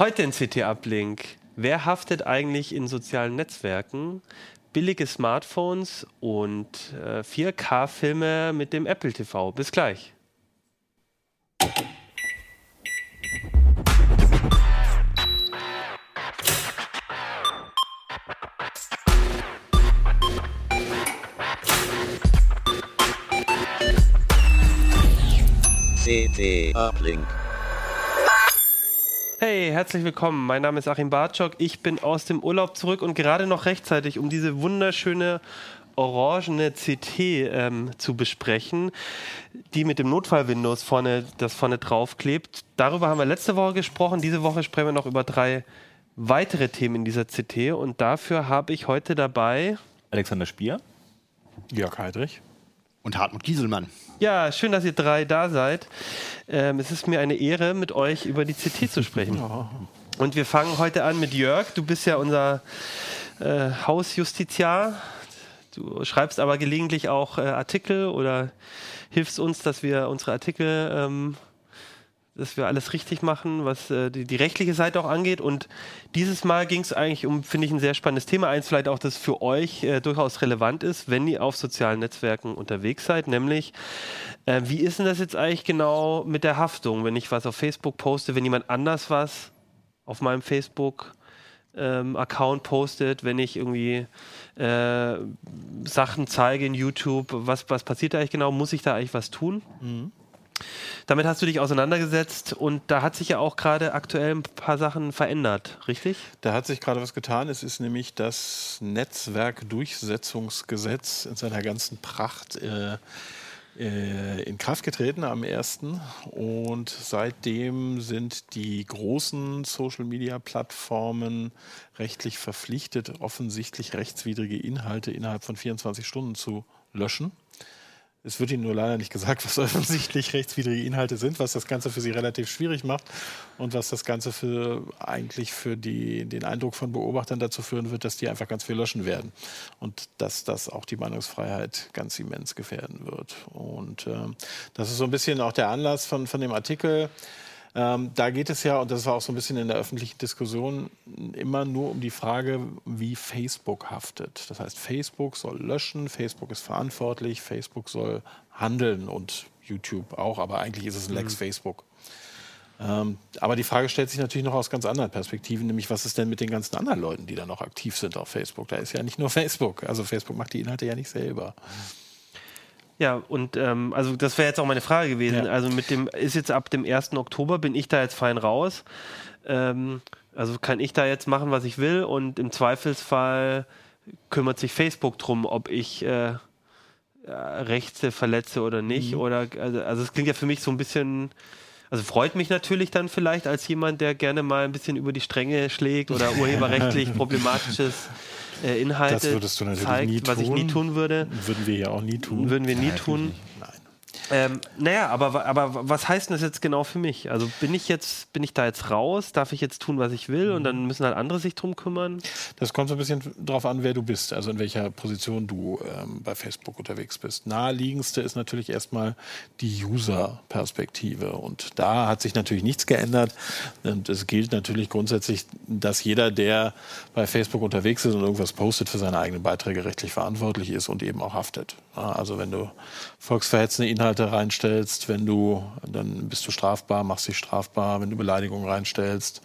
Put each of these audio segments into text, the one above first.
Heute in CT Uplink. Wer haftet eigentlich in sozialen Netzwerken? Billige Smartphones und äh, 4K-Filme mit dem Apple TV. Bis gleich. CT Uplink. Hey, herzlich willkommen. Mein Name ist Achim Bartschok. Ich bin aus dem Urlaub zurück und gerade noch rechtzeitig, um diese wunderschöne orangene CT ähm, zu besprechen, die mit dem Notfall-Windows vorne, das vorne draufklebt. Darüber haben wir letzte Woche gesprochen. Diese Woche sprechen wir noch über drei weitere Themen in dieser CT und dafür habe ich heute dabei Alexander Spier, Jörg Heidrich und Hartmut Gieselmann. Ja, schön, dass ihr drei da seid. Ähm, es ist mir eine Ehre, mit euch über die CT zu sprechen. Und wir fangen heute an mit Jörg. Du bist ja unser äh, Hausjustiziar. Du schreibst aber gelegentlich auch äh, Artikel oder hilfst uns, dass wir unsere Artikel ähm, dass wir alles richtig machen, was äh, die, die, rechtliche Seite auch angeht. Und dieses Mal ging es eigentlich um, finde ich, ein sehr spannendes Thema. Eins vielleicht auch, das für euch äh, durchaus relevant ist, wenn ihr auf sozialen Netzwerken unterwegs seid, nämlich äh, wie ist denn das jetzt eigentlich genau mit der Haftung, wenn ich was auf Facebook poste, wenn jemand anders was auf meinem Facebook ähm, Account postet, wenn ich irgendwie äh, Sachen zeige in YouTube, was, was passiert da eigentlich genau? Muss ich da eigentlich was tun? Mhm. Damit hast du dich auseinandergesetzt und da hat sich ja auch gerade aktuell ein paar Sachen verändert, richtig? Da hat sich gerade was getan. Es ist nämlich das Netzwerkdurchsetzungsgesetz in seiner ganzen Pracht äh, äh, in Kraft getreten am 1. Und seitdem sind die großen Social-Media-Plattformen rechtlich verpflichtet, offensichtlich rechtswidrige Inhalte innerhalb von 24 Stunden zu löschen. Es wird Ihnen nur leider nicht gesagt, was offensichtlich rechtswidrige Inhalte sind, was das Ganze für Sie relativ schwierig macht und was das Ganze für eigentlich für die, den Eindruck von Beobachtern dazu führen wird, dass die einfach ganz viel löschen werden und dass das auch die Meinungsfreiheit ganz immens gefährden wird. Und äh, das ist so ein bisschen auch der Anlass von, von dem Artikel. Ähm, da geht es ja, und das war auch so ein bisschen in der öffentlichen Diskussion, immer nur um die Frage, wie Facebook haftet. Das heißt, Facebook soll löschen, Facebook ist verantwortlich, Facebook soll handeln und YouTube auch, aber eigentlich ist es ein Lex mhm. Facebook. Ähm, aber die Frage stellt sich natürlich noch aus ganz anderen Perspektiven, nämlich was ist denn mit den ganzen anderen Leuten, die da noch aktiv sind auf Facebook? Da ist ja nicht nur Facebook. Also Facebook macht die Inhalte ja nicht selber. Mhm. Ja, und ähm, also das wäre jetzt auch meine Frage gewesen. Ja. Also mit dem, ist jetzt ab dem 1. Oktober, bin ich da jetzt fein raus. Ähm, also kann ich da jetzt machen, was ich will und im Zweifelsfall kümmert sich Facebook drum, ob ich äh, Rechte verletze oder nicht. Mhm. Oder also, also es klingt ja für mich so ein bisschen. Also freut mich natürlich dann vielleicht als jemand, der gerne mal ein bisschen über die Stränge schlägt oder urheberrechtlich problematisches äh, Inhalte das würdest du natürlich zeigt, nie was ich nie tun würde. Würden wir ja auch nie tun. Würden wir nie Nein, tun. Nein. Ähm, naja, aber, aber was heißt denn das jetzt genau für mich? Also bin ich jetzt, bin ich da jetzt raus? Darf ich jetzt tun, was ich will? Und dann müssen halt andere sich drum kümmern? Das kommt so ein bisschen drauf an, wer du bist, also in welcher Position du ähm, bei Facebook unterwegs bist. Naheliegendste ist natürlich erstmal die User-Perspektive. Und da hat sich natürlich nichts geändert. Und es gilt natürlich grundsätzlich, dass jeder, der bei Facebook unterwegs ist und irgendwas postet, für seine eigenen Beiträge rechtlich verantwortlich ist und eben auch haftet. Also wenn du volksverhetzende Inhalte reinstellst, wenn du, dann bist du strafbar, machst dich strafbar, wenn du Beleidigungen reinstellst.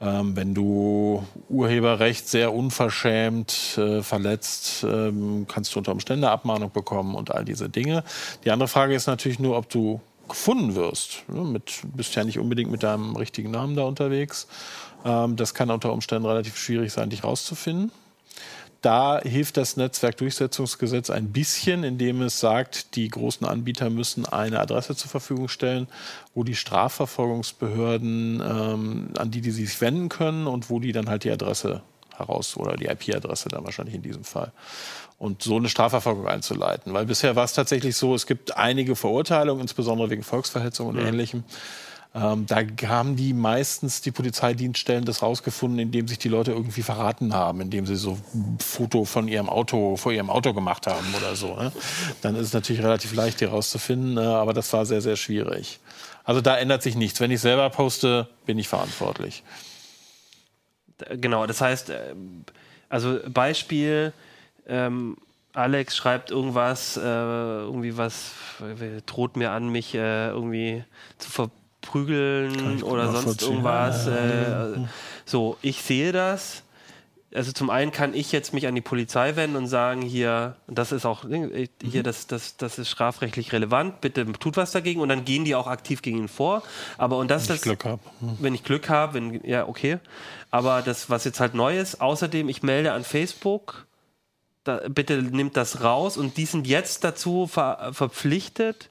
Ähm, wenn du Urheberrecht sehr unverschämt äh, verletzt, ähm, kannst du unter Umständen eine Abmahnung bekommen und all diese Dinge. Die andere Frage ist natürlich nur, ob du gefunden wirst. Du ne, bist ja nicht unbedingt mit deinem richtigen Namen da unterwegs. Ähm, das kann unter Umständen relativ schwierig sein, dich rauszufinden. Da hilft das Netzwerkdurchsetzungsgesetz ein bisschen, indem es sagt, die großen Anbieter müssen eine Adresse zur Verfügung stellen, wo die Strafverfolgungsbehörden, ähm, an die die sich wenden können und wo die dann halt die Adresse heraus oder die IP-Adresse dann wahrscheinlich in diesem Fall. Und so eine Strafverfolgung einzuleiten. Weil bisher war es tatsächlich so, es gibt einige Verurteilungen, insbesondere wegen Volksverhetzung und ja. ähnlichem. Ähm, da haben die meistens die Polizeidienststellen das rausgefunden, indem sich die Leute irgendwie verraten haben, indem sie so ein Foto von ihrem Auto vor ihrem Auto gemacht haben oder so. Ne? Dann ist es natürlich relativ leicht, die rauszufinden, äh, aber das war sehr, sehr schwierig. Also da ändert sich nichts. Wenn ich selber poste, bin ich verantwortlich. Genau, das heißt, äh, also Beispiel, ähm, Alex schreibt irgendwas, äh, irgendwie was, droht mir an, mich äh, irgendwie zu verprügeln oder sonst irgendwas. Äh, so, ich sehe das. Also zum einen kann ich jetzt mich an die Polizei wenden und sagen, hier, das ist auch, äh, hier, mhm. das, das, das ist strafrechtlich relevant, bitte tut was dagegen und dann gehen die auch aktiv gegen ihn vor. Aber und das, wenn ich Glück habe. Hm. Wenn ich Glück habe, wenn, ja, okay. Aber das, was jetzt halt neu ist, außerdem, ich melde an Facebook, da, bitte nimmt das raus und die sind jetzt dazu ver verpflichtet,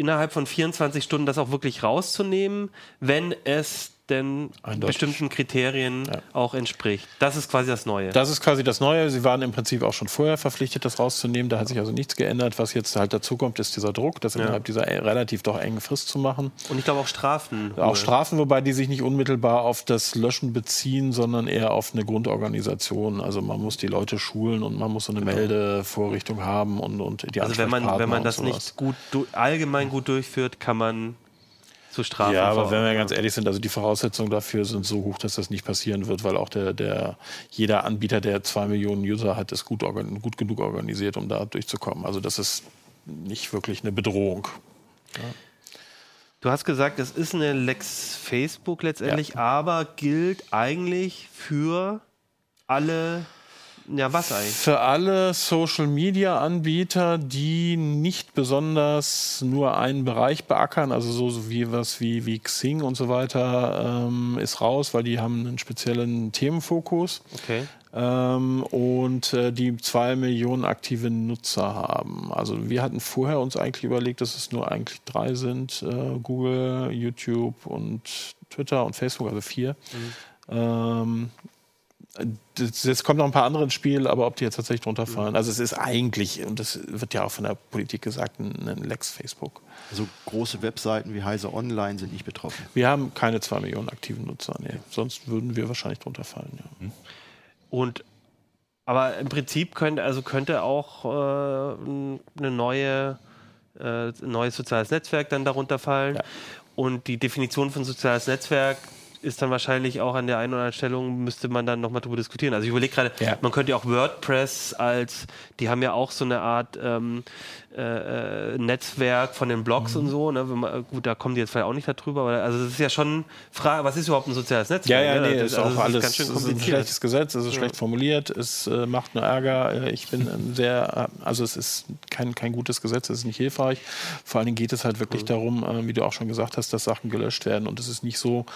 innerhalb von 24 Stunden das auch wirklich rauszunehmen, wenn es denn bestimmten Kriterien ja. auch entspricht. Das ist quasi das Neue. Das ist quasi das Neue. Sie waren im Prinzip auch schon vorher verpflichtet, das rauszunehmen. Da hat sich also nichts geändert. Was jetzt halt dazu kommt, ist dieser Druck, das ja. innerhalb dieser relativ doch engen Frist zu machen. Und ich glaube auch Strafen. Auch Strafen, wobei die sich nicht unmittelbar auf das Löschen beziehen, sondern eher auf eine Grundorganisation. Also man muss die Leute schulen und man muss so eine genau. Meldevorrichtung haben und, und die Also wenn man, wenn man das nicht gut allgemein gut durchführt, kann man zu strafen. Ja, aber wenn wir ganz ehrlich sind, also die Voraussetzungen dafür sind so hoch, dass das nicht passieren wird, weil auch der, der jeder Anbieter, der zwei Millionen User hat, ist gut, gut genug organisiert, um da durchzukommen. Also das ist nicht wirklich eine Bedrohung. Ja. Du hast gesagt, es ist eine Lex Facebook letztendlich, ja. aber gilt eigentlich für alle ja, was eigentlich? Für alle Social-Media-Anbieter, die nicht besonders nur einen Bereich beackern, also so, so wie was wie, wie Xing und so weiter, ähm, ist raus, weil die haben einen speziellen Themenfokus. Okay. Ähm, und äh, die zwei Millionen aktive Nutzer haben. Also wir hatten vorher uns eigentlich überlegt, dass es nur eigentlich drei sind: äh, Google, YouTube und Twitter und Facebook, also vier. Mhm. Ähm, Jetzt kommen noch ein paar andere ins Spiel, aber ob die jetzt tatsächlich drunter fallen. Also es ist eigentlich, und das wird ja auch von der Politik gesagt, ein Lex Facebook. Also große Webseiten wie Heise Online sind nicht betroffen. Wir haben keine zwei Millionen aktiven Nutzer, nee. Sonst würden wir wahrscheinlich drunter fallen, ja. Mhm. Und aber im Prinzip könnte, also könnte auch äh, eine neue, äh, ein neues soziales Netzwerk dann darunter fallen. Ja. Und die Definition von soziales Netzwerk ist dann wahrscheinlich auch an der einen oder anderen Stellung, müsste man dann nochmal drüber diskutieren. Also ich überlege gerade, ja. man könnte ja auch WordPress als, die haben ja auch so eine Art ähm, äh, äh, Netzwerk von den Blogs mhm. und so. Ne? Man, gut, da kommen die jetzt vielleicht auch nicht darüber, aber also das ist ja schon Frage, was ist überhaupt ein soziales Netzwerk? Ja, ja, ne? nee, das ist also auch alles ist, ist ein schlechtes Gesetz, es ist ja. schlecht formuliert, es äh, macht nur Ärger. Äh, ich bin sehr, äh, also es ist kein, kein gutes Gesetz, es ist nicht hilfreich. Vor allen Dingen geht es halt wirklich mhm. darum, äh, wie du auch schon gesagt hast, dass Sachen gelöscht werden und es ist nicht so,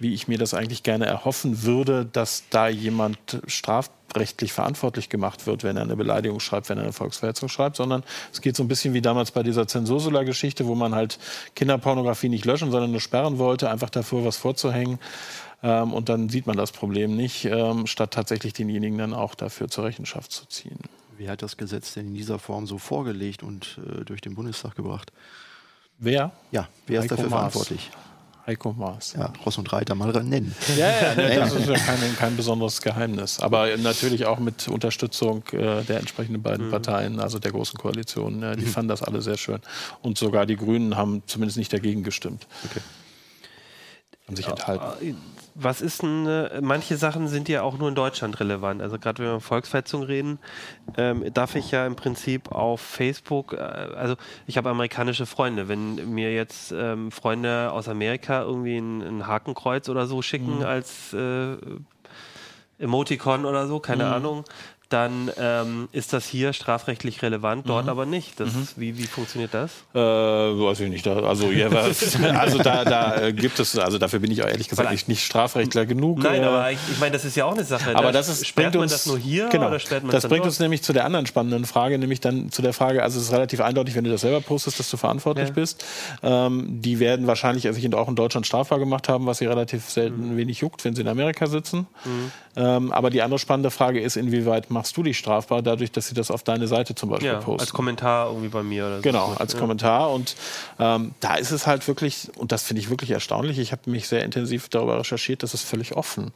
wie ich mir das eigentlich gerne erhoffen würde, dass da jemand strafbar rechtlich verantwortlich gemacht wird, wenn er eine Beleidigung schreibt, wenn er eine Volksverhetzung schreibt, sondern es geht so ein bisschen wie damals bei dieser Zensursula-Geschichte, wo man halt Kinderpornografie nicht löschen, sondern nur sperren wollte, einfach davor was vorzuhängen. Ähm, und dann sieht man das Problem nicht, ähm, statt tatsächlich denjenigen dann auch dafür zur Rechenschaft zu ziehen. Wer hat das Gesetz denn in dieser Form so vorgelegt und äh, durch den Bundestag gebracht? Wer? Ja, wer Heiko ist dafür Maas. verantwortlich? Heiko Maas. Ja, Ross und Reiter mal nennen. Ja, ja, ne, das ist ja kein, kein, besonderes Geheimnis. Aber natürlich auch mit Unterstützung äh, der entsprechenden beiden mhm. Parteien, also der Großen Koalition. Ja, die mhm. fanden das alle sehr schön. Und sogar die Grünen haben zumindest nicht dagegen gestimmt. Okay. Haben sich enthalten. Was ist denn, äh, manche Sachen sind ja auch nur in Deutschland relevant. Also gerade wenn wir über Volksverhetzung reden, ähm, darf ich ja im Prinzip auf Facebook, äh, also ich habe amerikanische Freunde. Wenn mir jetzt ähm, Freunde aus Amerika irgendwie ein, ein, Hakenkreuz oder so schicken mhm. als äh, Emoticon oder so, keine mhm. Ahnung, dann ähm, ist das hier strafrechtlich relevant, dort mhm. aber nicht. Das, mhm. wie, wie funktioniert das? Äh, weiß ich nicht. Da, also, ja, also da, da äh, gibt es, also dafür bin ich auch ehrlich gesagt nicht, nicht Strafrechtler genug. Nein, äh, aber ich, ich meine, das ist ja auch eine Sache. Aber das ist, sperrt man uns, das nur hier genau, oder sperrt man das? Das bringt dort? uns nämlich zu der anderen spannenden Frage, nämlich dann zu der Frage, also es ist relativ eindeutig, wenn du das selber postest, dass du verantwortlich ja. bist. Ähm, die werden wahrscheinlich sich auch in Deutschland strafbar gemacht haben, was sie relativ selten mhm. wenig juckt, wenn sie in Amerika sitzen. Mhm. Ähm, aber die andere spannende Frage ist, inwieweit machst du dich strafbar, dadurch, dass sie das auf deine Seite zum Beispiel Ja, posten. als Kommentar irgendwie bei mir oder so. Genau, als Ja. Kommentar. Und ähm, da ist es halt wirklich, und das finde ich wirklich erstaunlich, ich habe mich sehr intensiv darüber recherchiert, das ist völlig offen.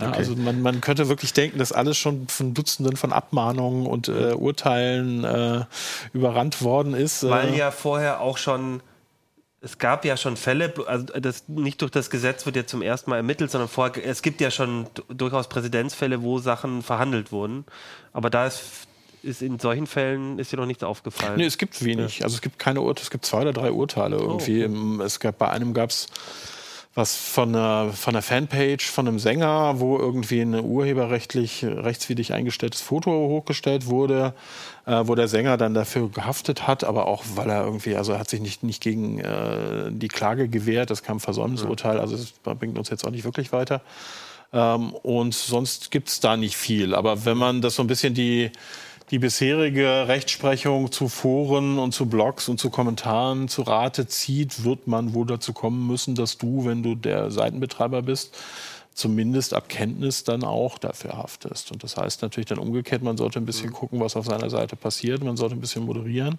Ja, Also man, man könnte wirklich denken, dass alles schon von Dutzenden von Abmahnungen und äh, Urteilen äh, überrannt worden ist. äh, Weil ja vorher auch schon, es gab ja schon Fälle, also das nicht durch das Gesetz wird ja zum ersten Mal ermittelt, sondern vorher, es gibt ja schon durchaus Präzedenzfälle, wo Sachen verhandelt wurden. Aber da ist, ist in solchen Fällen ist dir noch nichts aufgefallen. Nee, es gibt wenig. Also es gibt keine Urteile, es gibt zwei oder drei Urteile irgendwie. Ähm, Es gab bei einem gab es was von einer, von einer Fanpage von einem Sänger, wo irgendwie ein urheberrechtlich rechtswidrig eingestelltes Foto hochgestellt wurde, äh, wo der Sänger dann dafür gehaftet hat, aber auch weil er irgendwie, also er hat sich nicht, nicht gegen äh, die Klage gewehrt, das kam Versäumnisurteil, also das bringt uns jetzt auch nicht wirklich weiter. Ähm, und sonst gibt es da nicht viel. Aber wenn man das so ein bisschen die, die bisherige Rechtsprechung zu Foren und zu Blogs und zu Kommentaren zu Rate zieht, wird man wohl dazu kommen müssen, dass du, wenn du der Seitenbetreiber bist, zumindest ab Kenntnis dann auch dafür haftest. Und das heißt natürlich dann umgekehrt, man sollte ein bisschen gucken, was auf seiner Seite passiert, man sollte ein bisschen moderieren.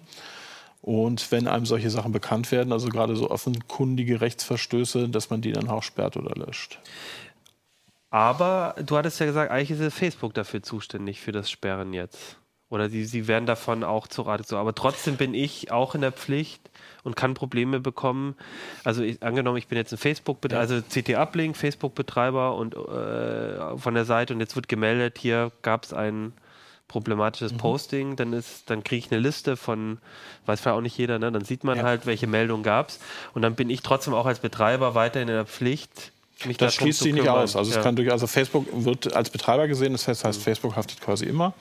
Und wenn einem solche Sachen bekannt werden, also gerade so offenkundige Rechtsverstöße, dass man die dann auch sperrt oder löscht. Aber du hattest ja gesagt, eigentlich ist Facebook dafür zuständig, für das Sperren jetzt. Oder sie, sie werden davon auch zu Rate gezogen. Aber trotzdem bin ich auch in der Pflicht und kann Probleme bekommen. Also ich, angenommen, ich bin jetzt ein Facebook, also CT Uplink, Facebook-Betreiber und äh, von der Seite und jetzt wird gemeldet, hier gab es ein problematisches Posting, dann ist, dann kriege ich eine Liste von, weiß vielleicht auch nicht jeder, ne? dann sieht man halt, welche Meldung gab es und dann bin ich trotzdem auch als Betreiber weiterhin in der Pflicht, mich Das schließt sich nicht aus. Also, Ja. es kann durch, also Facebook wird als Betreiber gesehen, das heißt, heißt Facebook haftet quasi immer.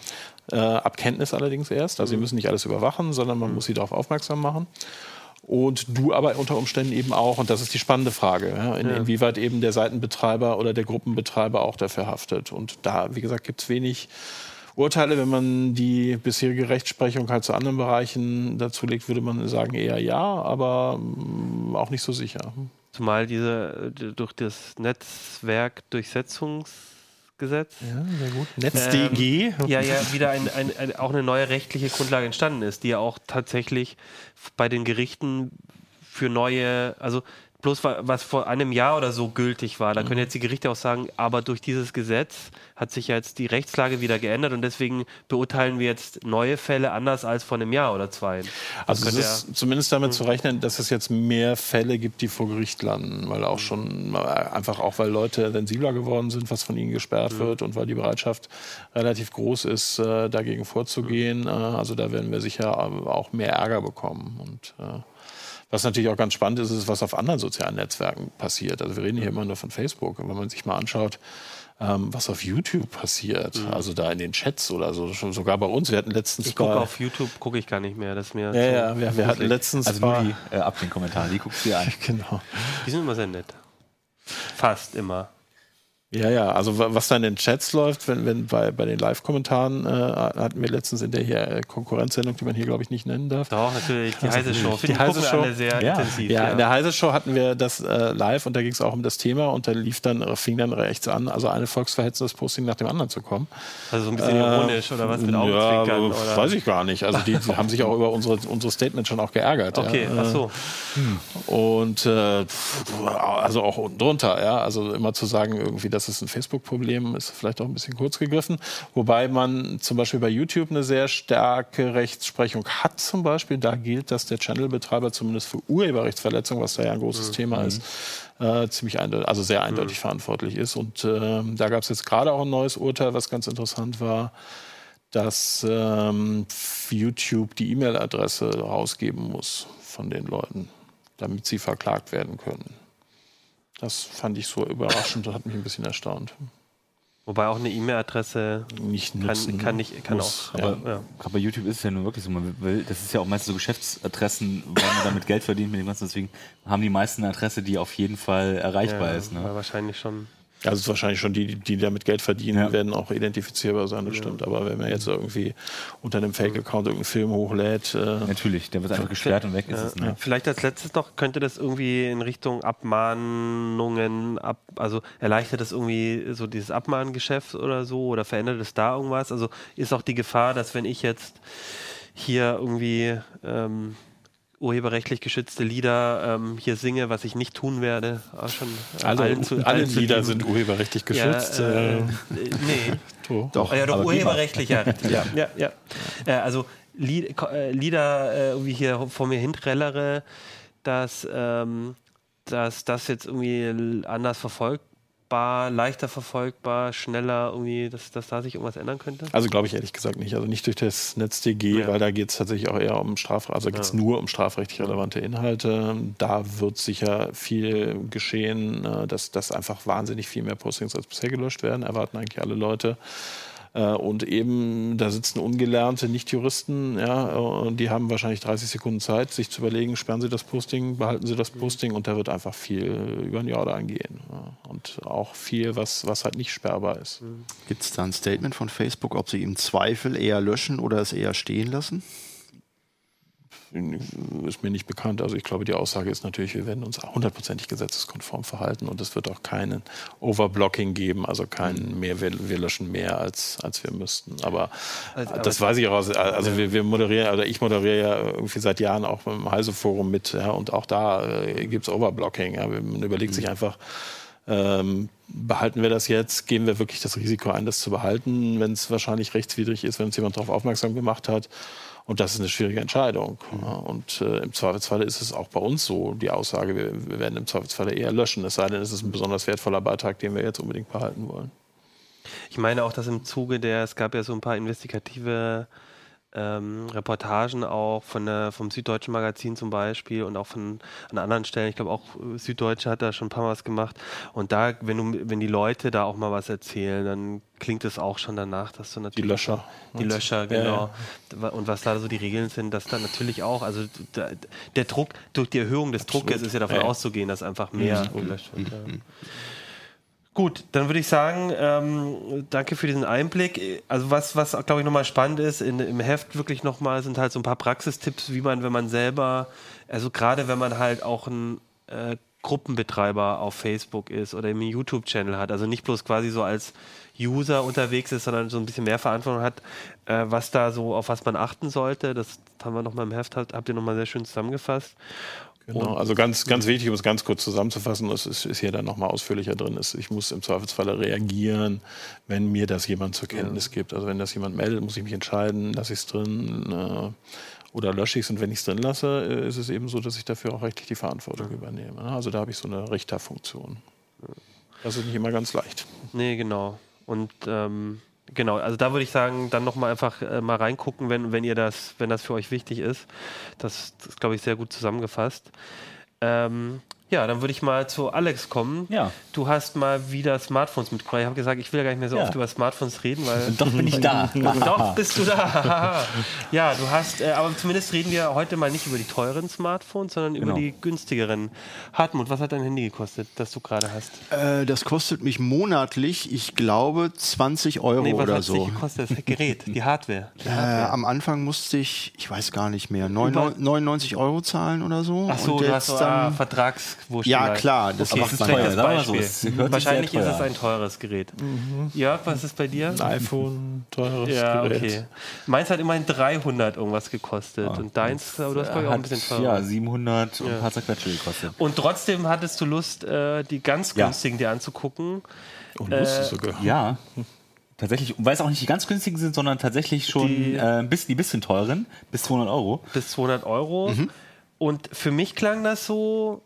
Äh, ab Kenntnis allerdings erst. Also sie müssen nicht alles überwachen, sondern man muss sie darauf aufmerksam machen. Und du aber unter Umständen eben auch, und das ist die spannende Frage, ja, in, inwieweit eben der Seitenbetreiber oder der Gruppenbetreiber auch dafür haftet. Und da, wie gesagt, gibt es wenig Urteile. Wenn man die bisherige Rechtsprechung halt zu anderen Bereichen dazu legt, würde man sagen eher ja, aber mm, auch nicht so sicher. Zumal diese äh, durch das Netzwerkdurchsetzungsgesetz Ja, sehr gut. ähm, NetzDG. ja, ja wieder ein, ein, ein, auch eine neue rechtliche Grundlage entstanden ist, die ja auch tatsächlich bei den Gerichten für neue, also bloß wa- was vor einem Jahr oder so gültig war, da können jetzt die Gerichte auch sagen, aber durch dieses Gesetz hat sich ja jetzt die Rechtslage wieder geändert und deswegen beurteilen wir jetzt neue Fälle anders als vor einem Jahr oder zwei. Also es ist zumindest damit zu rechnen, dass es jetzt mehr Fälle gibt, die vor Gericht landen, weil auch schon äh, einfach auch weil Leute sensibler geworden sind, was von ihnen gesperrt wird und weil die Bereitschaft relativ groß ist, äh, dagegen vorzugehen. Äh, Also da werden wir sicher auch mehr Ärger bekommen und was natürlich auch ganz spannend ist, ist, was auf anderen sozialen Netzwerken passiert. Also wir reden hier immer nur von Facebook. Und wenn man sich mal anschaut, ähm, was auf YouTube passiert, also da in den Chats oder so, schon sogar bei uns. Wir hatten letztens Ich gucke auf YouTube, gucke ich gar nicht mehr. Das ist mir ja, ja, wir, wir hatten letztens Also nur die äh, ab den Kommentaren, die guckst du dir an. Genau. Die sind immer sehr nett. Fast immer. Ja, ja, also wa- was da in den Chats läuft, wenn, wenn bei, bei den Live-Kommentaren äh, hatten wir letztens in der hier äh, Konkurrenzsendung, die man hier, glaube ich, nicht nennen darf. Doch, natürlich. Die heiße Show. Die Die wir Show. alle sehr Ja. intensiv. Ja, in der Heise Show hatten wir das äh, live und da ging es auch um das Thema und da lief dann, äh, fing dann rechts an, also eine volksverhetzendes Posting nach dem anderen zu kommen. Also so ein bisschen ironisch oder was mit ja, Augenzwinkern? aber oder? weiß ich gar nicht. Also die, die haben sich auch über unsere, unsere Statements schon auch geärgert. Okay, ja. ach so. Und äh, pff, also auch unten drunter, ja. Also immer zu sagen, irgendwie, das ist ein Facebook-Problem, ist vielleicht auch ein bisschen kurz gegriffen. Wobei man zum Beispiel bei YouTube eine sehr starke Rechtsprechung hat, zum Beispiel. Da gilt, dass der Channel-Betreiber zumindest für Urheberrechtsverletzung, was da ja ein großes Thema ist, äh, ziemlich eindeutig, also sehr eindeutig verantwortlich ist. Und ähm, da gab es jetzt gerade auch ein neues Urteil, was ganz interessant war dass ähm, YouTube die E-Mail-Adresse rausgeben muss von den Leuten, damit sie verklagt werden können. Das fand ich so überraschend und hat mich ein bisschen erstaunt. Wobei auch eine E-Mail-Adresse Nicht nutzen. kann, kann, nicht, kann muss. auch. Aber ja. gerade bei YouTube ist es ja nun wirklich so, man will, das ist ja auch meistens so Geschäftsadressen, weil man damit Geld verdient mit dem Ganzen. Deswegen haben die meisten eine Adresse, die auf jeden Fall erreichbar Ja, ist. Ne? ja, wahrscheinlich schon. Also es ist wahrscheinlich schon die, die damit Geld verdienen, Ja. werden auch identifizierbar sein, das stimmt. Aber wenn man jetzt irgendwie unter einem Fake-Account irgendeinen Film hochlädt, äh, Natürlich, der wird einfach gesperrt und weg ist es. Ne? Vielleicht als letztes noch, könnte das irgendwie in Richtung Abmahnungen, ab, also erleichtert das irgendwie so dieses Abmahngeschäft oder so oder verändert es da irgendwas? Also ist auch die Gefahr, dass wenn ich jetzt hier irgendwie ähm, urheberrechtlich geschützte Lieder ähm, hier singe, was ich nicht tun werde, auch schon äh, alle, allen zu- alle allen Lieder sind urheberrechtlich Ja, geschützt. äh, äh, äh, nee. Doch. Ja, doch, aber urheberrechtlich, ja. ja, ja, ja. Äh, also Lied, äh, Lieder, äh, irgendwie hier vor mir hinträllere, dass, ähm, dass das jetzt irgendwie anders verfolgbar, leichter verfolgbar, schneller irgendwie, dass, dass da sich irgendwas ändern könnte? Also glaube ich ehrlich gesagt nicht. Also nicht durch das NetzDG, Ja. weil da geht es tatsächlich auch eher um Straf, also geht es nur um strafrechtlich relevante Inhalte. Da wird sicher viel geschehen, äh, dass, dass einfach wahnsinnig viel mehr Postings als bisher gelöscht werden, erwarten eigentlich alle Leute. Äh, Und eben, da sitzen ungelernte Nicht-Juristen, ja, und die haben wahrscheinlich 30 Sekunden Zeit, sich zu überlegen, sperren sie das Posting, behalten sie das Posting und da wird einfach viel über da angehen. Ja. Und auch viel, was, was halt nicht sperrbar ist. Gibt es da ein Statement von Facebook, ob sie im Zweifel eher löschen oder es eher stehen lassen? Ist mir nicht bekannt. Also ich glaube, die Aussage ist natürlich, wir werden uns hundertprozentig gesetzeskonform verhalten und es wird auch keinen Overblocking geben, also keinen mehr, wir, wir löschen mehr als, als wir müssten. Aber Also, aber- das weiß ich auch. aus- Also wir, wir moderieren, oder ich moderiere ja irgendwie seit Jahren auch beim Heise-Forum mit, ja, und auch da äh, gibt es Overblocking. Ja. Man überlegt sich einfach, ähm, behalten wir das jetzt? Gehen wir wirklich das Risiko ein, das zu behalten, wenn es wahrscheinlich rechtswidrig ist, wenn uns jemand darauf aufmerksam gemacht hat? Und das ist eine schwierige Entscheidung. Und äh, im Zweifelsfalle ist es auch bei uns so, die Aussage, wir, wir werden im Zweifelsfalle eher löschen, es sei denn, es ist ein besonders wertvoller Beitrag, den wir jetzt unbedingt behalten wollen. Ich meine auch, dass im Zuge der, es gab ja so ein paar investigative ähm, Reportagen auch von der, vom Süddeutschen Magazin zum Beispiel und auch von an anderen Stellen. Ich glaube auch äh, Süddeutsche hat da schon ein paar Mal was gemacht. Und da, wenn du, wenn die Leute da auch mal was erzählen, dann klingt es auch schon danach, dass du natürlich Löscher. die Löscher, Ja, genau. Und was da so die Regeln sind, dass da natürlich auch, also da, der Druck, durch die Erhöhung des Druckes ist ja davon Ja. auszugehen, dass einfach mehr gelöscht wird. Gut, dann würde ich sagen, ähm, danke für diesen Einblick. Also was, was glaube ich nochmal spannend ist, in, im Heft wirklich nochmal sind halt so ein paar Praxistipps, wie man, wenn man selber, also gerade wenn man halt auch ein äh, Gruppenbetreiber auf Facebook ist oder einen YouTube-Channel hat, also nicht bloß quasi so als User unterwegs ist, sondern so ein bisschen mehr Verantwortung hat, äh, was da so, auf was man achten sollte. Das haben wir nochmal im Heft, habt ihr nochmal sehr schön zusammengefasst. Genau, also ganz, ganz wichtig, um es ganz kurz zusammenzufassen, das ist, ist hier dann nochmal ausführlicher drin, ist, ich muss im Zweifelsfalle reagieren, wenn mir das jemand zur Kenntnis gibt. Also wenn das jemand meldet, muss ich mich entscheiden, lasse ich es drin äh, oder lösche ich es. Und wenn ich es drin lasse, äh, ist es eben so, dass ich dafür auch rechtlich die Verantwortung übernehme. ne? Also da habe ich so eine Richterfunktion. Das ist nicht immer ganz leicht. Nee, genau. Und ähm, genau, also da würde ich sagen, dann nochmal einfach äh, mal reingucken, wenn, wenn ihr das, wenn das für euch wichtig ist. Das, das ist, glaube ich, sehr gut zusammengefasst. Ähm, ja, dann würde ich mal zu Alex kommen. Ja. Du hast mal wieder Smartphones mitgebracht. Ich habe gesagt, ich will ja gar nicht mehr so Ja. oft über Smartphones reden, weil. Doch bin ich da. Doch, bist du da. ja, du hast, äh, aber zumindest reden wir heute mal nicht über die teuren Smartphones, sondern über Genau. die günstigeren. Hartmut, was hat dein Handy gekostet, das du gerade hast? Äh, das kostet mich monatlich, ich glaube, 20 Euro Nee, was oder hat so. dich gekostet? Das Gerät, die Hardware. Die Äh, Hardware. am Anfang musste ich, ich weiß gar nicht mehr, 99 99 Euro zahlen oder so. Ach so, Und du hast so ah, dann- Vertragswurst. Ja, klar, das Okay, macht das ist man ein ja. mal so, Wahrscheinlich ist teuer es ein teures Gerät. Jörg, was ist bei dir? Ein iPhone, teures Ja, Gerät. okay. Meins hat immerhin 300 irgendwas gekostet. und deins, aber du hast glaube ich auch ein bisschen teurer. ja, 700 und ein paar zerquetsche gekostet. Und trotzdem hattest du Lust, äh, die ganz Ja. günstigen dir anzugucken. Und Lust sogar. Ja. Tatsächlich, weil es auch nicht die ganz günstigen sind, sondern tatsächlich schon Die- äh, ein bisschen, die bisschen teuren, bis 200 Euro. bis 200 Euro. Und für mich klang das so,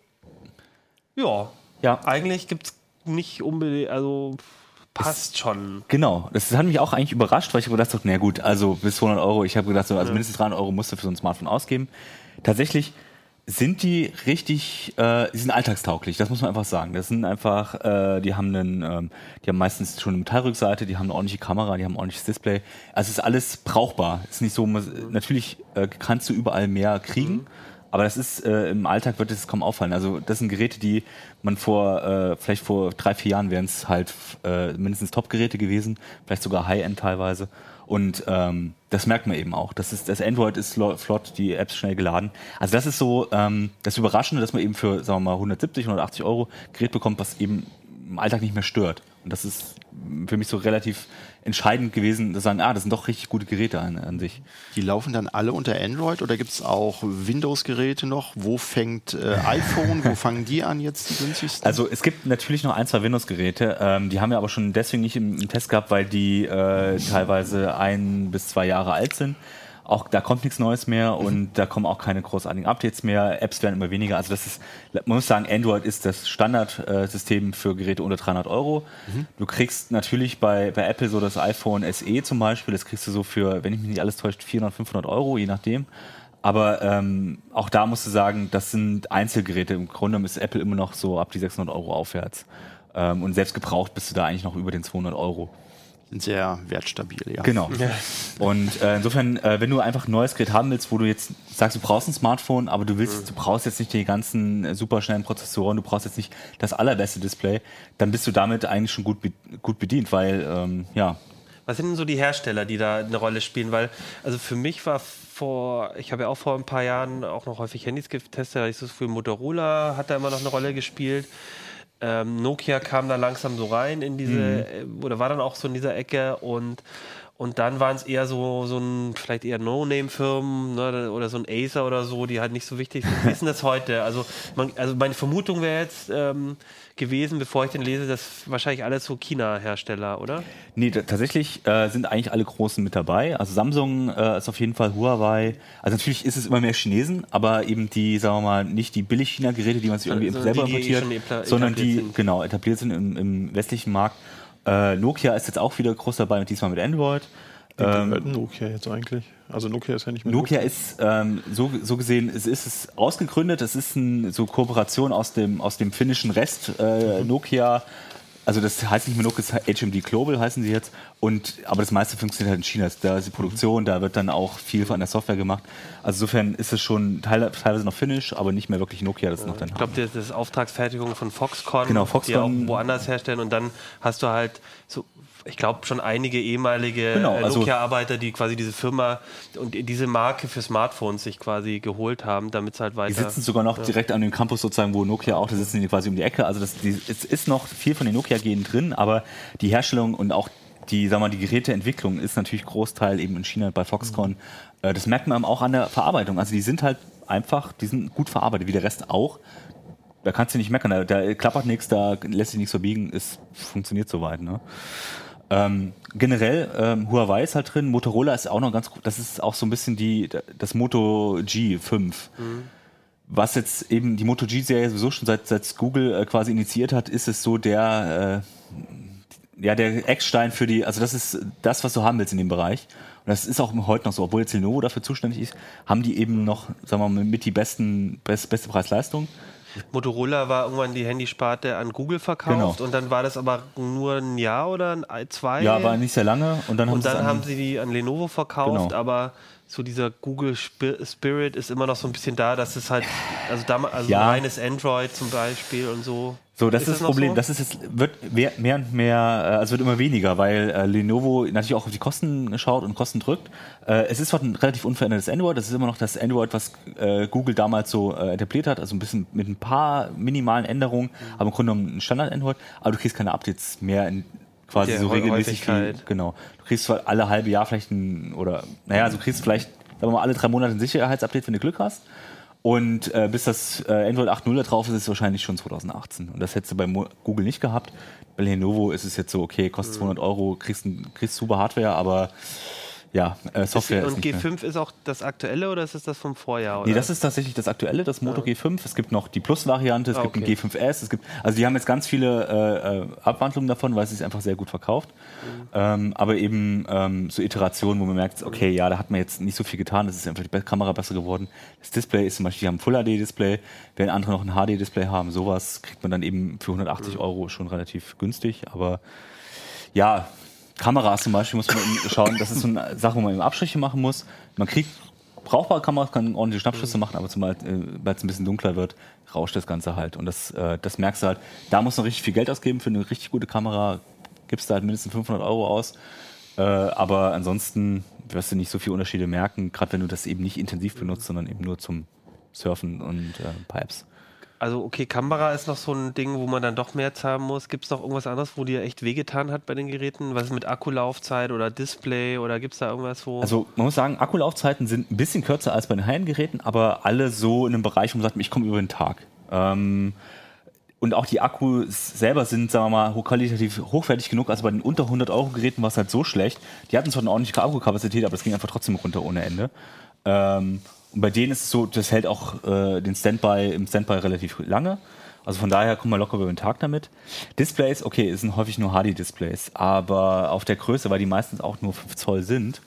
ja, Ja. eigentlich gibt es nicht unbedingt, also passt schon. Genau, das hat mich auch eigentlich überrascht, weil ich habe gedacht, na gut, also bis 200 Euro, ich habe gedacht, so, also mindestens 300 Euro musst du für so ein Smartphone ausgeben. Tatsächlich sind die richtig, äh, die sind alltagstauglich, das muss man einfach sagen. Das sind einfach, äh, die haben einen, ähm, die haben meistens schon eine Metallrückseite, die haben eine ordentliche Kamera, die haben ein ordentliches Display. Also es ist alles brauchbar. Es ist nicht so, natürlich äh, kannst du überall mehr kriegen, Aber das ist äh, im Alltag wird es kaum auffallen. Also das sind Geräte, die man vor äh, vielleicht vor drei vier Jahren wären es halt äh, mindestens Top-Geräte gewesen, vielleicht sogar High-End teilweise. Und ähm, das merkt man eben auch. Das, ist, das Android ist flott, die Apps schnell geladen. Also das ist so ähm, das Überraschende, dass man eben für sagen wir mal 170, 180 Euro Gerät bekommt, was eben im Alltag nicht mehr stört. Und das ist für mich so relativ entscheidend gewesen, zu sagen, ah, das sind doch richtig gute Geräte an, an sich. Die laufen dann alle unter Android oder gibt es auch Windows-Geräte noch? Wo fängt äh, iPhone, wo fangen die an jetzt die günstigsten? Also es gibt natürlich noch ein, zwei Windows-Geräte, ähm, die haben wir aber schon deswegen nicht im, im Test gehabt, weil die äh, teilweise ein bis zwei Jahre alt sind auch da kommt nichts Neues mehr und mhm. da kommen auch keine großartigen Updates mehr. Apps werden immer weniger. Also das ist, man muss sagen, Android ist das Standardsystem für Geräte unter 300 Euro. Mhm. Du kriegst natürlich bei, bei Apple so das iPhone SE zum Beispiel, das kriegst du so für, wenn ich mich nicht alles täuscht, 400, 500 Euro, je nachdem. Aber ähm, auch da musst du sagen, das sind Einzelgeräte. Im Grunde ist Apple immer noch so ab die 600 Euro aufwärts. Ähm, und selbst gebraucht bist du da eigentlich noch über den 200 Euro sehr wertstabil, ja. Genau. Ja. Und äh, insofern, äh, wenn du einfach ein neues Gerät haben willst, wo du jetzt sagst, du brauchst ein Smartphone, aber du willst, mhm. du brauchst jetzt nicht die ganzen äh, superschnellen Prozessoren, du brauchst jetzt nicht das allerbeste Display, dann bist du damit eigentlich schon gut, gut bedient, weil ähm, ja. Was sind denn so die Hersteller, die da eine Rolle spielen? Weil, also für mich war vor, ich habe ja auch vor ein paar Jahren auch noch häufig Handys getestet, da ist so viel Motorola, hat da immer noch eine Rolle gespielt. Ähm, Nokia kam da langsam so rein in diese, mhm. Äh, oder war dann auch so in dieser Ecke und und dann waren es eher so, so ein, vielleicht eher No-Name-Firmen ne, oder so ein Acer oder so, die halt nicht so wichtig sind. Wie ist denn das heute? Also, man, also meine Vermutung wäre jetzt ähm, gewesen, bevor ich den lese, dass wahrscheinlich alles so China-Hersteller, oder? Nee, tatsächlich äh, sind eigentlich alle Großen mit dabei. Also Samsung äh, ist auf jeden Fall Huawei. Also natürlich ist es immer mehr Chinesen, aber eben die, sagen wir mal, nicht die Billig-China-Geräte, die man sich irgendwie also selber die, importiert, die sondern die, sind. genau, etabliert sind im, im westlichen Markt. Äh, Nokia ist jetzt auch wieder groß dabei und diesmal mit Android. Ähm, Nokia jetzt eigentlich? Also Nokia ist ja nicht mehr. Nokia, Nokia. ist ähm, so, so gesehen, es ist es ausgegründet. Es ist eine so Kooperation aus dem aus dem finnischen Rest äh, mhm. Nokia. Also das heißt nicht mehr Nokia, HMD Global heißen sie jetzt. Und aber das meiste funktioniert halt in China. Da ist die Produktion, da wird dann auch viel von der Software gemacht. Also insofern ist es schon teilweise noch Finnisch, aber nicht mehr wirklich Nokia, das ja. noch dann. Ich glaube, das ist Auftragsfertigung von Foxconn, genau, Foxconn, die auch woanders herstellen. Und dann hast du halt so ich glaube, schon einige ehemalige genau, also Nokia-Arbeiter, die quasi diese Firma und diese Marke für Smartphones sich quasi geholt haben, damit es halt weiter. Die sitzen sogar noch ja. direkt an dem Campus sozusagen, wo Nokia auch, da sitzen die quasi um die Ecke. Also das, die, es ist noch viel von den Nokia-Genen drin, aber die Herstellung und auch die, sag mal, die Geräteentwicklung ist natürlich Großteil eben in China bei Foxconn. Mhm. Äh, das merkt man auch an der Verarbeitung. Also die sind halt einfach, die sind gut verarbeitet, wie der Rest auch da kannst du nicht meckern, da, da klappert nichts, da lässt sich nichts verbiegen, es funktioniert soweit. Ne? Ähm, generell, ähm, Huawei ist halt drin, Motorola ist auch noch ganz gut, das ist auch so ein bisschen die, das Moto G5. Mhm. Was jetzt eben die Moto G-Serie sowieso schon seit, seit Google äh, quasi initiiert hat, ist es so der, äh, ja, der Eckstein für die, also das ist das, was du haben willst in dem Bereich. Und das ist auch heute noch so, obwohl jetzt Lenovo dafür zuständig ist, haben die eben noch, sagen wir mal, mit die besten, best, beste Preis-Leistung. Motorola war irgendwann die Handysparte an Google verkauft genau. und dann war das aber nur ein Jahr oder ein, zwei. Ja, war nicht sehr lange und dann haben, und dann haben sie die an Lenovo verkauft, genau. aber so dieser Google Spirit ist immer noch so ein bisschen da, dass es halt, also, da, also ja. reines Android zum Beispiel und so. So, das ist, ist das, Problem. So? Das ist jetzt, wird mehr, mehr und mehr, äh, also wird immer weniger, weil äh, Lenovo natürlich auch auf die Kosten schaut und Kosten drückt. Äh, es ist zwar ein relativ unverändertes Android, das ist immer noch das Android, was äh, Google damals so äh, etabliert hat, also ein bisschen mit ein paar minimalen Änderungen, mhm. aber im Grunde genommen ein Standard-Android, aber du kriegst keine Updates mehr in quasi so regelmäßig wie, genau. Du kriegst alle halbe Jahr vielleicht ein, oder, naja, also du kriegst vielleicht, sagen wir mal, alle drei Monate ein Sicherheitsupdate, wenn du Glück hast. Und äh, bis das äh, Android 8.0 da drauf ist, ist es wahrscheinlich schon 2018. Und das hättest du bei Mo Google nicht gehabt. Bei Lenovo ist es jetzt so, okay, kostet 200 mhm. Euro, kriegst, kriegst super Hardware, aber ja, äh, Software ist, Und ist G5 mehr. ist auch das aktuelle oder ist es das vom Vorjahr? Oder? Nee, das ist tatsächlich das aktuelle, das Moto ja. G5. Es gibt noch die Plus-Variante, es ah, gibt okay. ein G5S, es gibt, also die haben jetzt ganz viele äh, äh, Abwandlungen davon, weil es sich einfach sehr gut verkauft. Mhm. Ähm, aber eben ähm, so Iterationen, wo man merkt, okay, ja, da hat man jetzt nicht so viel getan, das ist einfach die Kamera besser geworden. Das Display ist zum Beispiel, die haben ein Full-HD-Display, während andere noch ein HD-Display haben, sowas kriegt man dann eben für 180 mhm. Euro schon relativ günstig, aber ja, Kameras zum Beispiel muss man schauen, das ist so eine Sache, wo man eben Abstriche machen muss. Man kriegt brauchbare Kamera, kann ordentliche Schnappschüsse machen, aber zumal äh, es ein bisschen dunkler wird, rauscht das Ganze halt. Und das, äh, das merkst du halt. Da du noch richtig viel Geld ausgeben für eine richtig gute Kamera. Gibst du halt mindestens 500 Euro aus. Äh, aber ansonsten wirst du nicht so viele Unterschiede merken, gerade wenn du das eben nicht intensiv benutzt, sondern eben nur zum Surfen und äh, ein. Also okay, Kamera ist noch so ein Ding, wo man dann doch mehr zahlen muss. Gibt es noch irgendwas anderes, wo dir echt wehgetan hat bei den Geräten? Was ist mit Akkulaufzeit oder Display oder gibt es da irgendwas, wo... Also man muss sagen, Akkulaufzeiten sind ein bisschen kürzer als bei den High-End-Geräten, aber alle so in einem Bereich, wo man sagt, ich komme über den Tag. Ähm, und auch die Akkus selber sind, sagen wir mal, hochqualitativ hochwertig genug. Also bei den unter 100 Euro Geräten war es halt so schlecht. Die hatten zwar eine ordentliche Akkukapazität, aber das ging einfach trotzdem runter ohne Ende. Ähm, und bei denen ist es so, das hält auch äh, den Standby im Standby relativ lange. Also von daher kommen wir locker über den Tag damit. Displays, okay, sind häufig nur HD-Displays, aber auf der Größe, weil die meistens auch nur 5 Zoll sind,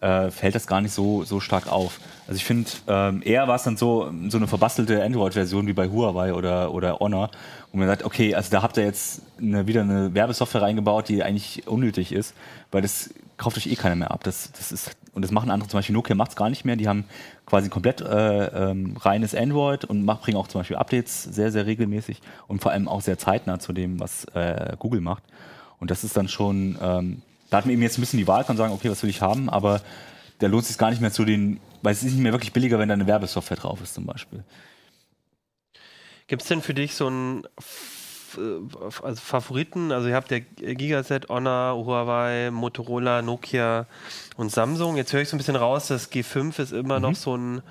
äh, fällt das gar nicht so, so stark auf. Also ich finde, ähm, eher war es dann so, so eine verbastelte Android-Version wie bei Huawei oder, oder Honor, wo man sagt, okay, also da habt ihr jetzt eine, wieder eine Werbesoftware reingebaut, die eigentlich unnötig ist, weil das kauft euch eh keiner mehr ab. Das, das ist, und das machen andere, zum Beispiel Nokia macht es gar nicht mehr, die haben quasi komplett äh, ähm, reines Android und mach, bringen auch zum Beispiel Updates sehr, sehr regelmäßig und vor allem auch sehr zeitnah zu dem, was äh, Google macht. Und das ist dann schon ähm, da hat man eben jetzt ein bisschen die Wahl, kann sagen, okay, was will ich haben, aber der lohnt sich gar nicht mehr zu den, weil es ist nicht mehr wirklich billiger, wenn da eine Werbesoftware drauf ist zum Beispiel. Gibt es denn für dich so einen also Favoriten? Also ihr habt ja Gigaset, Honor, Huawei, Motorola, Nokia und Samsung. Jetzt höre ich so ein bisschen raus, das G5 ist immer mhm. noch so ein,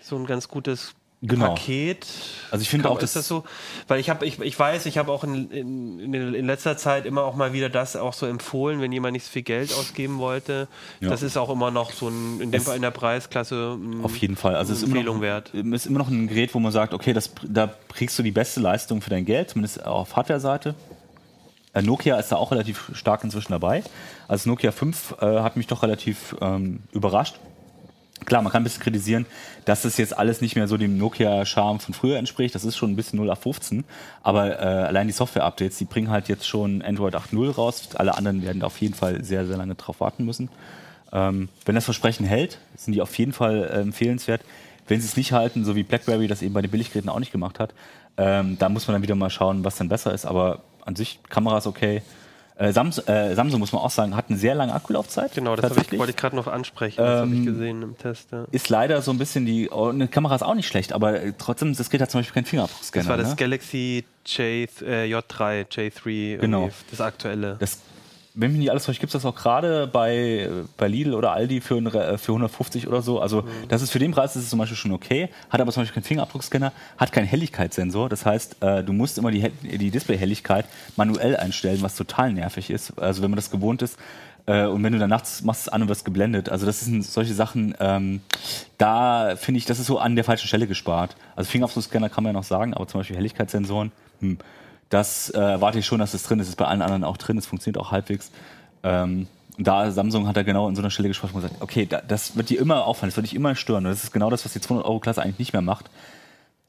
so ein ganz gutes genau. Paket. Also ich finde auch, ist das so, weil ich habe, ich, ich weiß, ich habe auch in, in, in, letzter Zeit immer auch mal wieder das auch so empfohlen, wenn jemand nicht so viel Geld ausgeben wollte. Ja. Das ist auch immer noch so ein, in dem in der Preisklasse. Mh, auf jeden Fall, also es ist immer noch, wert. ist immer noch ein Gerät, wo man sagt, okay, das, da kriegst du die beste Leistung für dein Geld, zumindest auf Hardware-Seite. Äh, Nokia ist da auch relativ stark inzwischen dabei. Also Nokia 5 äh, hat mich doch relativ ähm, überrascht Klar, man kann ein bisschen kritisieren, dass das jetzt alles nicht mehr so dem Nokia-Charme von früher entspricht. Das ist schon ein bisschen 0 auf 15. Aber äh, allein die Software-Updates, die bringen halt jetzt schon Android 8.0 raus. Alle anderen werden auf jeden Fall sehr, sehr lange drauf warten müssen. Ähm, wenn das Versprechen hält, sind die auf jeden Fall äh, empfehlenswert. Wenn sie es nicht halten, so wie BlackBerry das eben bei den Billiggeräten auch nicht gemacht hat, ähm, da muss man dann wieder mal schauen, was dann besser ist. Aber an sich, Kamera ist okay. Äh, Samsung, äh, Samsung, muss man auch sagen, hat eine sehr lange Akkulaufzeit. Genau, das ich, wollte ich gerade noch ansprechen. Das ähm, habe ich gesehen im Test. Ja. Ist leider so ein bisschen die. Oh, eine Kamera ist auch nicht schlecht, aber äh, trotzdem, das Gerät hat zum Beispiel keinen Fingerabdruckscanner. Das war das ne? Galaxy J, äh, J3, J3, genau. das aktuelle. Das wenn mich nicht alles täuscht, gibt es das auch gerade bei, bei Lidl oder Aldi für, für 150 oder so. Also mhm. das ist für den Preis ist es zum Beispiel schon okay, hat aber zum Beispiel keinen Fingerabdruckscanner, hat keinen Helligkeitssensor. Das heißt, äh, du musst immer die, die Displayhelligkeit manuell einstellen, was total nervig ist. Also wenn man das gewohnt ist, äh, und wenn du dann nachts machst es an und wirst geblendet. Also das sind solche Sachen, ähm, da finde ich, das ist so an der falschen Stelle gespart. Also Fingerabdruckscanner kann man ja noch sagen, aber zum Beispiel Helligkeitssensoren, hm, das äh, erwarte ich schon, dass es drin ist. Das ist bei allen anderen auch drin. Es funktioniert auch halbwegs. Ähm, da Samsung hat da genau in so einer Stelle gesprochen und gesagt, okay, da, das wird dir immer auffallen, das wird dich immer stören. Und das ist genau das, was die 200 Euro Klasse eigentlich nicht mehr macht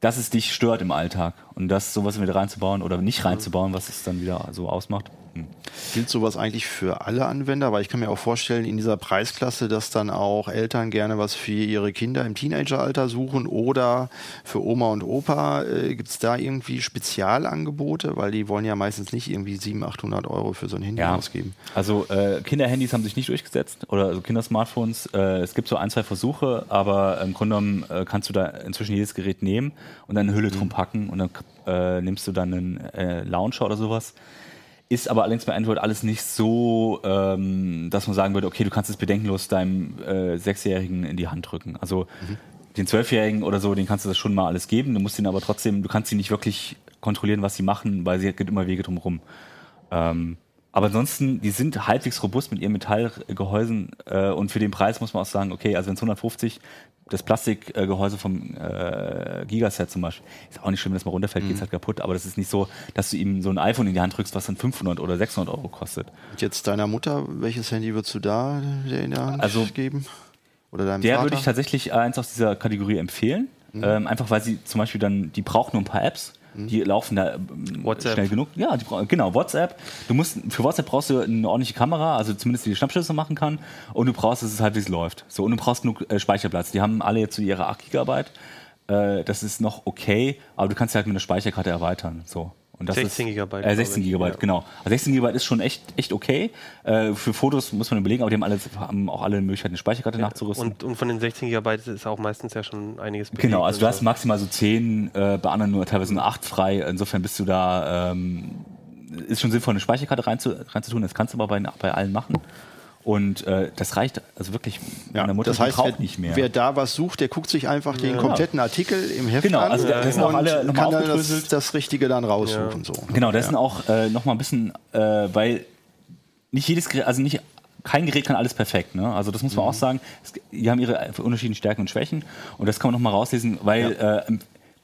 dass es dich stört im Alltag und das sowas wieder reinzubauen oder nicht reinzubauen, was es dann wieder so ausmacht. Hm. Gilt sowas eigentlich für alle Anwender? Weil ich kann mir auch vorstellen, in dieser Preisklasse, dass dann auch Eltern gerne was für ihre Kinder im Teenageralter suchen oder für Oma und Opa. Äh, Gibt es da irgendwie Spezialangebote? Weil die wollen ja meistens nicht irgendwie 700, 800 Euro für so ein Handy ja. ausgeben. Also äh, Kinderhandys haben sich nicht durchgesetzt oder also Kindersmartphones. Äh, es gibt so ein, zwei Versuche, aber im Grunde genommen äh, kannst du da inzwischen jedes Gerät nehmen und dann eine Hülle mhm. drum packen und dann äh, nimmst du dann einen äh, Launcher oder sowas. Ist aber allerdings bei Android alles nicht so, ähm, dass man sagen würde, okay, du kannst es bedenkenlos deinem äh, Sechsjährigen in die Hand drücken. Also mhm. den Zwölfjährigen oder so, den kannst du das schon mal alles geben. Du musst ihn aber trotzdem, du kannst sie nicht wirklich kontrollieren, was sie machen, weil sie geht immer Wege drumherum. Ähm, aber ansonsten, die sind halbwegs robust mit ihren Metallgehäusen äh, und für den Preis muss man auch sagen, okay, also wenn es 150 das Plastikgehäuse vom äh, Gigaset zum Beispiel, ist auch nicht schlimm, wenn das mal runterfällt, mhm. geht es halt kaputt, aber das ist nicht so, dass du ihm so ein iPhone in die Hand drückst, was dann 500 oder 600 Euro kostet. Und jetzt deiner Mutter, welches Handy würdest du da in der Hand also, geben? Oder deinem Der Vater? würde ich tatsächlich eins aus dieser Kategorie empfehlen, mhm. ähm, einfach weil sie zum Beispiel dann, die braucht nur ein paar Apps Die laufen da ähm, WhatsApp. schnell genug. Ja, die, genau, WhatsApp. Du musst, für WhatsApp brauchst du eine ordentliche Kamera, also zumindest die die Schnappschüsse machen kann. Und du brauchst, dass es halt wie es läuft. So, und du brauchst genug äh, Speicherplatz. Die haben alle jetzt so ihre 8 Gigabyte. Äh, das ist noch okay, aber du kannst sie halt mit einer Speicherkarte erweitern. So. Und das 16 ist, Gigabyte, Äh, 16 glaub ich, Gigabyte, ja. genau. Also 16 Gigabyte ist schon echt, echt okay. Äh, für Fotos muss man überlegen, aber die haben, alle, haben auch alle die Möglichkeit, eine Speicherkarte nachzurüsten. Und, und von den 16 Gigabyte ist auch meistens ja schon einiges belegt Genau, also du hast so. maximal so 10, äh, bei anderen nur teilweise nur 8 frei. Insofern bist du da, ähm, ist schon sinnvoll, eine Speicherkarte reinzu, reinzutun. Das kannst du aber bei, bei allen machen. Und äh, das reicht also wirklich. meine Mutter das heißt, braucht wer, nicht mehr. wer da was sucht, der guckt sich einfach den kompletten Artikel im Heft Genau, an also da- das sind auch und alle nochmal kann dann das, das Richtige dann raussuchen. So. Genau, das sind auch äh, noch mal ein bisschen, äh, weil nicht jedes Gerät, also nicht kein Gerät kann alles perfekt. Ne? Also das muss man auch sagen. Es, die haben ihre unterschiedlichen Stärken und Schwächen und das kann man noch mal rauslesen, weil äh,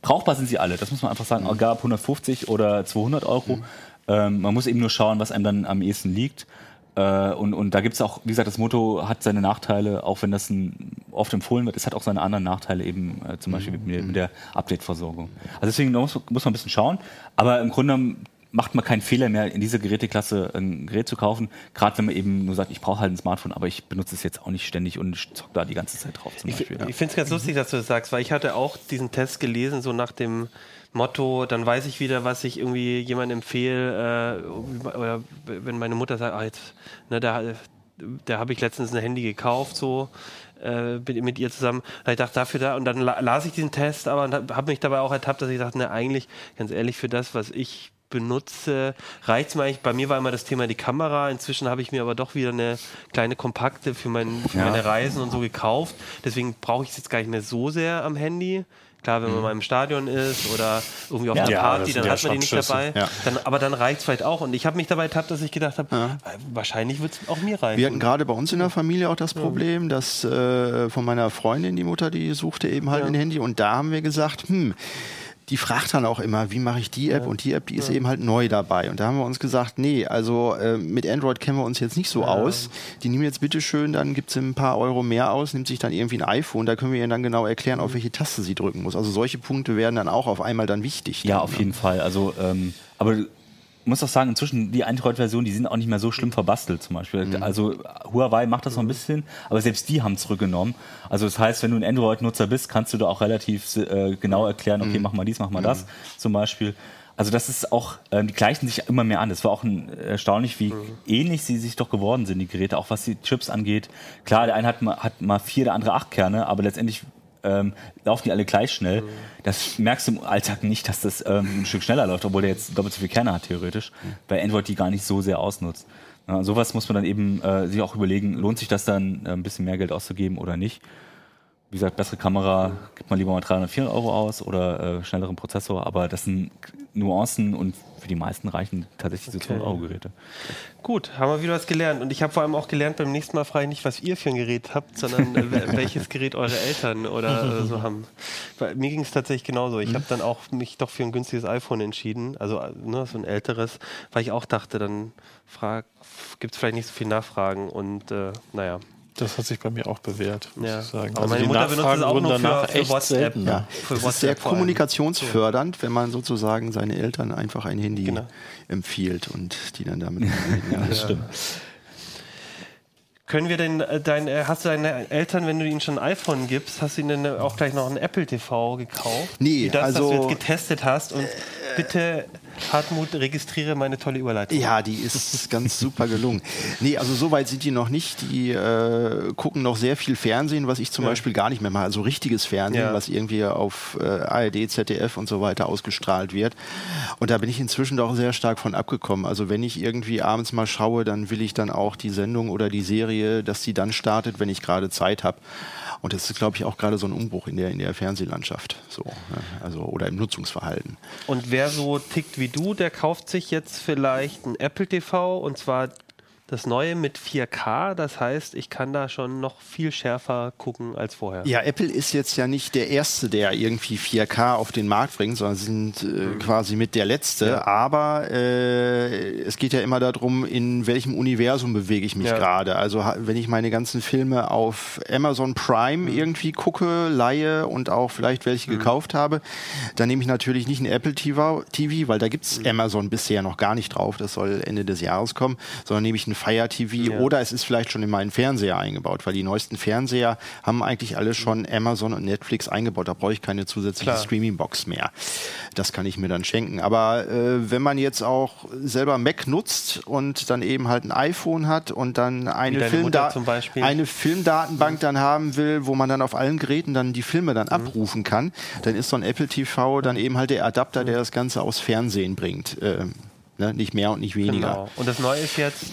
brauchbar sind sie alle. Das muss man einfach sagen. Egal ob 150 oder 200 Euro. Ähm, man muss eben nur schauen, was einem dann am ehesten liegt. Äh, und, und da gibt es auch, wie gesagt, das Motto hat seine Nachteile, auch wenn das ein, oft empfohlen wird, es hat auch seine anderen Nachteile, eben äh, zum Beispiel mit, mit der Update-Versorgung. Also deswegen muss, muss man ein bisschen schauen. Aber im Grunde macht man keinen Fehler mehr, in dieser Geräteklasse ein Gerät zu kaufen. Gerade wenn man eben nur sagt, ich brauche halt ein Smartphone, aber ich benutze es jetzt auch nicht ständig und zock da die ganze Zeit drauf zum Ich, Beispiel. ich finde es ganz lustig, dass du das sagst, weil ich hatte auch diesen Test gelesen, so nach dem Motto, dann weiß ich wieder, was ich irgendwie jemandem empfehle, äh, oder wenn meine Mutter sagt, ah, jetzt, ne, da, da habe ich letztens ein Handy gekauft, so äh, mit, mit ihr zusammen. Hab ich dachte, dafür da, und dann la las ich diesen Test, aber und habe mich dabei auch ertappt, dass ich dachte, ne, eigentlich, ganz ehrlich, für das, was ich benutze, reicht es mir eigentlich. Bei mir war immer das Thema die Kamera. Inzwischen habe ich mir aber doch wieder eine kleine kompakte für, mein, für Ja. meine Reisen und so gekauft. Deswegen brauche ich es jetzt gar nicht mehr so sehr am Handy. Klar, wenn man mal im Stadion ist oder irgendwie auf Ja. einer Party, dann ja hat man die nicht dabei. Ja. Dann, aber dann reicht es vielleicht auch. Und ich habe mich dabei ertappt, dass ich gedacht habe, äh, wahrscheinlich wird es auch mir reichen. Wir hatten gerade bei uns in der Familie auch das Problem, dass äh, von meiner Freundin, die Mutter, die suchte eben halt ein Handy und da haben wir gesagt, hm, die fragt dann auch immer, wie mache ich die App und die App, die ist eben halt neu dabei. Und da haben wir uns gesagt, nee, also äh, mit Android kennen wir uns jetzt nicht so aus. Die nehmen jetzt bitteschön, dann gibt es ein paar Euro mehr aus, nimmt sich dann irgendwie ein iPhone, da können wir ihr dann genau erklären, auf welche Taste sie drücken muss. Also solche Punkte werden dann auch auf einmal dann wichtig. Ja, dann, auf ne? jeden Fall. Also, ähm, aber muss auch sagen, inzwischen die Android-Versionen, die sind auch nicht mehr so schlimm verbastelt zum Beispiel. Mhm. Also Huawei macht das noch ein bisschen, aber selbst die haben zurückgenommen. Also das heißt, wenn du ein Android-Nutzer bist, kannst du da auch relativ äh, genau erklären, okay, Mhm. mach mal dies, mach mal das zum Beispiel. Also das ist auch, ähm, die gleichen sich immer mehr an. Das war auch ein, erstaunlich, wie ähnlich sie sich doch geworden sind, die Geräte, auch was die Chips angeht. Klar, der eine hat mal, hat mal vier, der andere acht Kerne, aber letztendlich ähm, laufen die alle gleich schnell. Das merkst du im Alltag nicht, dass das ähm, ein Stück schneller läuft, obwohl der jetzt doppelt so viele Kerne hat, theoretisch, weil Android die gar nicht so sehr ausnutzt. Ja, sowas muss man dann eben äh, sich auch überlegen, lohnt sich das dann, äh, ein bisschen mehr Geld auszugeben oder nicht. Wie gesagt, bessere Kamera gibt man lieber mal 300, 400 Euro aus oder äh, schnelleren Prozessor, aber das sind Nuancen und für die meisten reichen tatsächlich so 200 Euro Geräte. Gut, haben wir wieder was gelernt. Und ich habe vor allem auch gelernt, beim nächsten Mal frage ich nicht, was ihr für ein Gerät habt, sondern äh, wel- welches Gerät eure Eltern oder äh, so haben. Bei mir ging es tatsächlich genauso. Ich habe dann auch mich doch für ein günstiges iPhone entschieden, also äh, ne, so ein älteres, weil ich auch dachte, dann gibt es vielleicht nicht so viel Nachfragen und äh, naja. Das hat sich bei mir auch bewährt, muss Ja. ich sagen. Aber meine Mutter benutzt es auch nur für- danach für echt WhatsApp. seltener. Ja, Für das ist WhatsApp sehr kommunikationsfördernd, wenn man sozusagen seine Eltern einfach ein Handy Genau. empfiehlt und die dann damit. ja, Das stimmt. Können wir denn äh, dein, äh, hast du deine Eltern, wenn du ihnen schon ein iPhone gibst, hast du ihnen dann auch gleich noch ein Apple TV gekauft? Nee, Wie das, was also- du jetzt getestet hast und bitte Hartmut, registriere meine tolle Überleitung. Ja, die ist ganz super gelungen. Nee, also so weit sind die noch nicht. Die äh, gucken noch sehr viel Fernsehen, was ich zum Ja. Beispiel gar nicht mehr mache. Also richtiges Fernsehen, Ja. was irgendwie auf äh, ARD, ZDF und so weiter ausgestrahlt wird. Und da bin ich inzwischen doch sehr stark von abgekommen. Also wenn ich irgendwie abends mal schaue, dann will ich dann auch die Sendung oder die Serie, dass die dann startet, wenn ich gerade Zeit habe. Und das ist, glaube ich, auch gerade so ein Umbruch in der, in der Fernsehlandschaft. So, ne? also, oder im Nutzungsverhalten. Und wer so tickt wie du, der kauft sich jetzt vielleicht ein Apple TV und zwar das Neue mit 4K. Das heißt, ich kann da schon noch viel schärfer gucken als vorher. Ja, Apple ist jetzt ja nicht der Erste, der irgendwie 4K auf den Markt bringt, sondern sie sind äh, mhm. quasi mit der Letzte. Ja. Aber äh, es geht ja immer darum, in welchem Universum bewege ich mich ja. gerade. Also wenn ich meine ganzen Filme auf Amazon Prime mhm. irgendwie gucke, leihe und auch vielleicht welche mhm. gekauft habe, dann nehme ich natürlich nicht ein Apple TV, weil da gibt es mhm. Amazon bisher noch gar nicht drauf. Das soll Ende des Jahres kommen, sondern nehme ich ein Fire TV ja. oder es ist vielleicht schon in meinen Fernseher eingebaut, weil die neuesten Fernseher haben eigentlich alle schon Amazon und Netflix eingebaut. Da brauche ich keine zusätzliche Streaming-Box mehr. Das kann ich mir dann schenken. Aber äh, wenn man jetzt auch selber Mac nutzt und dann eben halt ein iPhone hat und dann eine, Filmda eine Filmdatenbank dann haben will, wo man dann auf allen Geräten dann die Filme dann mhm. abrufen kann, dann ist so ein Apple TV dann eben halt der Adapter, der das Ganze aus Fernsehen bringt. Äh, Ne? Nicht mehr und nicht weniger. Genau. Und das Neue ist jetzt.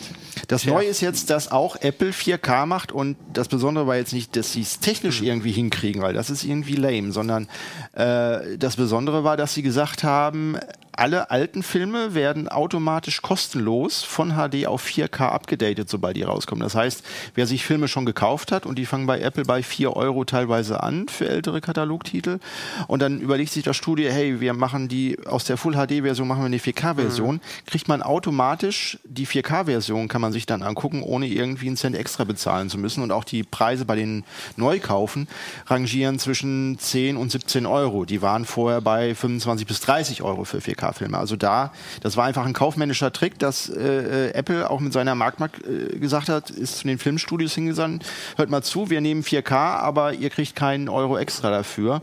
Das Neue ist jetzt, dass auch Apple 4K macht und das Besondere war jetzt nicht, dass sie es technisch mhm. irgendwie hinkriegen, weil das ist irgendwie lame, sondern äh, das Besondere war, dass sie gesagt haben, alle alten Filme werden automatisch kostenlos von HD auf 4K abgedatet, sobald die rauskommen. Das heißt, wer sich Filme schon gekauft hat und die fangen bei Apple bei 4 Euro teilweise an für ältere Katalogtitel und dann überlegt sich das Studio, hey, wir machen die aus der Full HD-Version machen wir eine 4K-Version, mhm. kriegt man automatisch die 4K-Version, kann man sich dann angucken, ohne irgendwie einen Cent extra bezahlen zu müssen. Und auch die Preise bei den Neukaufen rangieren zwischen 10 und 17 Euro. Die waren vorher bei 25 bis 30 Euro für 4K. 4K-Filme. Also da, das war einfach ein kaufmännischer Trick, dass äh, Apple auch mit seiner Marktmarkt äh, gesagt hat, ist zu den Filmstudios hingesandt, hört mal zu, wir nehmen 4K, aber ihr kriegt keinen Euro extra dafür.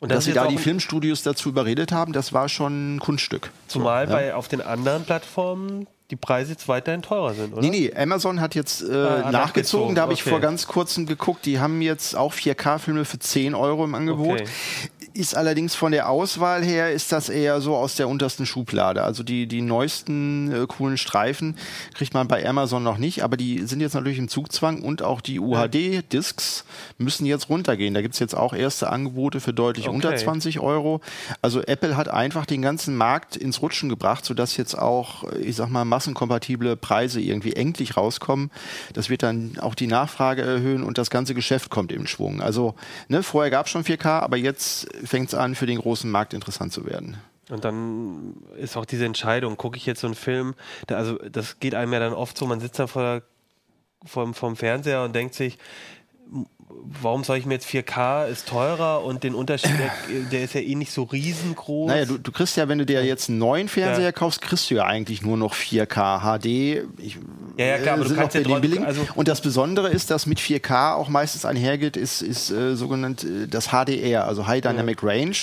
Und dass sie da die Filmstudios dazu überredet haben, das war schon ein Kunststück. Zumal ja. bei auf den anderen Plattformen die Preise jetzt weiterhin teurer sind, oder? Nee, nee, Amazon hat jetzt äh, ah, nachgezogen. Da habe okay. ich vor ganz kurzem geguckt. Die haben jetzt auch 4K-Filme für 10 Euro im Angebot. Okay ist allerdings von der Auswahl her, ist das eher so aus der untersten Schublade. Also die, die neuesten äh, coolen Streifen kriegt man bei Amazon noch nicht, aber die sind jetzt natürlich im Zugzwang und auch die UHD-Discs müssen jetzt runtergehen. Da gibt es jetzt auch erste Angebote für deutlich okay. unter 20 Euro. Also Apple hat einfach den ganzen Markt ins Rutschen gebracht, sodass jetzt auch, ich sag mal, massenkompatible Preise irgendwie endlich rauskommen. Das wird dann auch die Nachfrage erhöhen und das ganze Geschäft kommt im Schwung. Also ne, vorher gab es schon 4K, aber jetzt fängt es an, für den großen Markt interessant zu werden. Und dann ist auch diese Entscheidung, gucke ich jetzt so einen Film, da, also das geht einem ja dann oft so, man sitzt da vor der, vom, vom Fernseher und denkt sich, warum soll ich mir jetzt 4K ist teurer und den Unterschied, der, der, ist ja eh nicht so riesengroß. Naja, du, du kriegst ja, wenn du dir jetzt einen neuen Fernseher ja. kaufst, kriegst du ja eigentlich nur noch 4K HD. Ich, ja, ja, klar, aber du kannst ja den billigen. Also und das Besondere ist, dass mit 4K auch meistens einhergeht, ist, ist äh, sogenannt äh, das HDR, also High Dynamic ja. Range.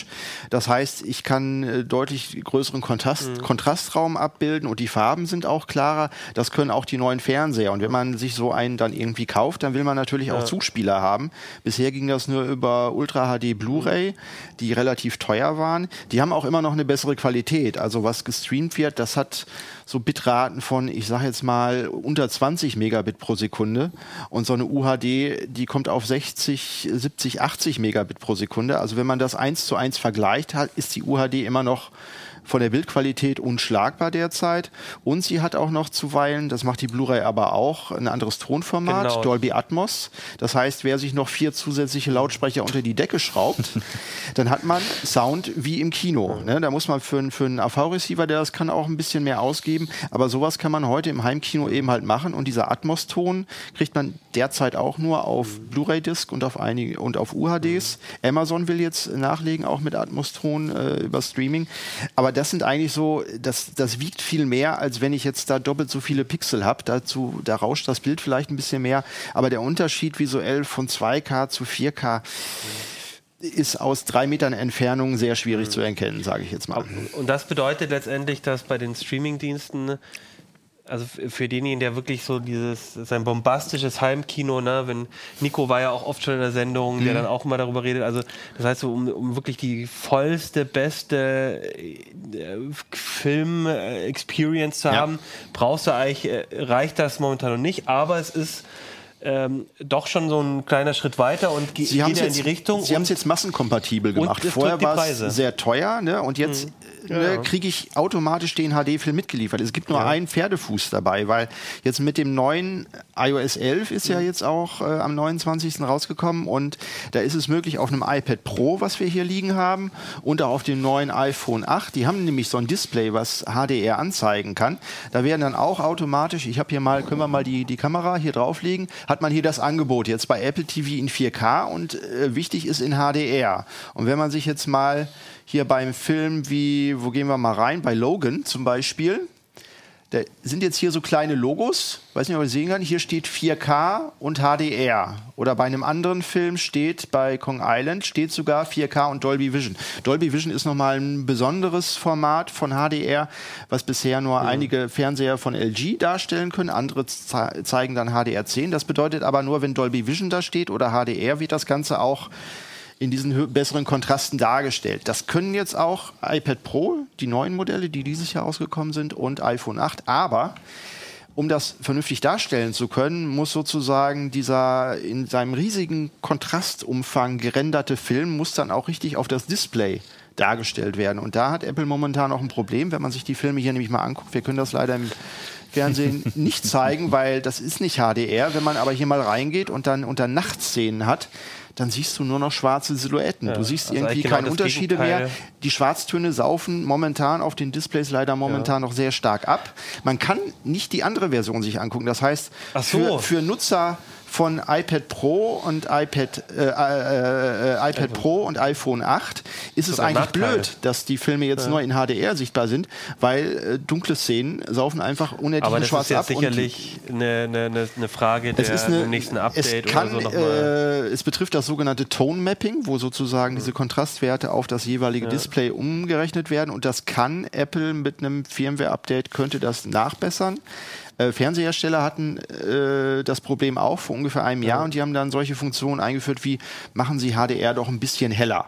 Das heißt, ich kann äh, deutlich größeren Kontrast, mhm. Kontrastraum abbilden und die Farben sind auch klarer. Das können auch die neuen Fernseher. Und wenn man sich so einen dann irgendwie kauft, dann will man natürlich auch Zuspieler haben haben. Bisher ging das nur über Ultra HD Blu-ray, die relativ teuer waren. Die haben auch immer noch eine bessere Qualität. Also was gestreamt wird, das hat so Bitraten von, ich sage jetzt mal, unter 20 Megabit pro Sekunde. Und so eine UHD, die kommt auf 60, 70, 80 Megabit pro Sekunde. Also wenn man das eins zu eins vergleicht, ist die UHD immer noch von der Bildqualität unschlagbar derzeit. Und sie hat auch noch zuweilen, das macht die Blu-ray aber auch, ein anderes Tonformat, genau. Dolby Atmos. Das heißt, wer sich noch vier zusätzliche Lautsprecher unter die Decke schraubt, dann hat man Sound wie im Kino. Ne? Da muss man für, für einen AV-Receiver, der das kann, auch ein bisschen mehr ausgeben. Aber sowas kann man heute im Heimkino eben halt machen. Und dieser Atmos-Ton kriegt man derzeit auch nur auf Blu-ray-Disc und auf einige und auf UHDs. Amazon will jetzt nachlegen, auch mit Atmos-Ton äh, über Streaming. Aber das sind eigentlich so, das, das wiegt viel mehr, als wenn ich jetzt da doppelt so viele Pixel habe. Dazu, da rauscht das Bild vielleicht ein bisschen mehr. Aber der Unterschied visuell von 2K zu 4K ist aus drei Metern Entfernung sehr schwierig mhm. zu erkennen, sage ich jetzt mal. Und das bedeutet letztendlich, dass bei den Streamingdiensten also für denjenigen, der wirklich so dieses, sein bombastisches Heimkino, ne, wenn Nico war ja auch oft schon in der Sendung, der mhm. dann auch immer darüber redet, also das heißt so, um, um wirklich die vollste, beste äh, Film-Experience zu ja. haben, brauchst du eigentlich, äh, reicht das momentan noch nicht, aber es ist ähm, doch schon so ein kleiner Schritt weiter und Sie geht es ja jetzt, in die Richtung. Sie haben es jetzt massenkompatibel gemacht. Vorher war es sehr teuer ne? und jetzt Ja, ne, ja. kriege ich automatisch den HD-Film mitgeliefert. Es gibt nur einen Pferdefuß dabei, weil jetzt mit dem neuen iOS 11 ist Mhm. ja jetzt auch äh, am 29. rausgekommen und da ist es möglich auf einem iPad Pro, was wir hier liegen haben, und auch auf dem neuen iPhone 8. Die haben nämlich so ein Display, was HDR anzeigen kann. Da werden dann auch automatisch, ich habe hier mal, können wir mal die, die Kamera hier drauflegen, hat man hier das Angebot jetzt bei Apple TV in 4K und äh, wichtig ist in HDR. Und wenn man sich jetzt mal hier beim Film wie, wo gehen wir mal rein, bei Logan zum Beispiel, da sind jetzt hier so kleine Logos, weiß nicht, ob ihr sehen kann. Hier steht 4K und HDR. Oder bei einem anderen Film steht, bei Kong Island, steht sogar 4K und Dolby Vision. Dolby Vision ist nochmal ein besonderes Format von HDR, was bisher nur einige Fernseher von LG darstellen können. Andere ze zeigen dann HDR10. Das bedeutet aber nur, wenn Dolby Vision da steht oder HDR, wird das Ganze auch in diesen besseren Kontrasten dargestellt. Das können jetzt auch iPad Pro, die neuen Modelle, die dieses Jahr ausgekommen sind, und iPhone 8. Aber um das vernünftig darstellen zu können, muss sozusagen dieser in seinem riesigen Kontrastumfang gerenderte Film muss dann auch richtig auf das Display dargestellt werden. Und da hat Apple momentan auch ein Problem, wenn man sich die Filme hier nämlich mal anguckt. Wir können das leider im Fernsehen nicht zeigen, weil das ist nicht HDR. Wenn man aber hier mal reingeht und dann unter Nachtszenen hat, dann siehst du nur noch schwarze Silhouetten. du siehst also irgendwie genau keine Unterschiede Gegenteil. mehr. Die Schwarztöne saufen momentan auf den Displays leider momentan noch sehr stark ab. Man kann nicht die andere Version sich angucken. Das heißt, so. für, für Nutzer von iPad Pro und iPad, äh, äh, äh, iPad Pro und iPhone 8 ist es eigentlich Nachteil. blöd, dass die Filme jetzt nur in HDR sichtbar sind, weil äh, dunkle Szenen saufen einfach unerträglich aber das schwarz ist jetzt ab. sicherlich eine, eine, eine, Frage der es eine, nächsten Update es kann, oder so nochmal. äh, es betrifft das sogenannte Tone Mapping, wo sozusagen diese Kontrastwerte auf das jeweilige Display umgerechnet werden und das kann Apple mit einem Firmware-Update könnte das nachbessern. Äh, Fernsehersteller hatten äh, das Problem auch vor ungefähr einem Jahr und die haben dann solche Funktionen eingeführt wie machen Sie HDR doch ein bisschen heller.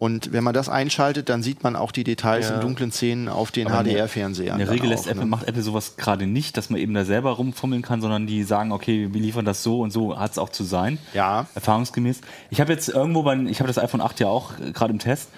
Und wenn man das einschaltet, dann sieht man auch die Details Ja. in dunklen Szenen auf den Aber in der- HDR-Fernsehern. In der dann Regel auch, lässt Apple, ne? macht Apple sowas gerade nicht, dass man eben da selber rumfummeln kann, sondern die sagen, okay, wir liefern das so und so hat es auch zu sein. Ja. Erfahrungsgemäß. Ich habe jetzt irgendwo bei, ich habe das iPhone 8 ja auch äh, gerade im Test.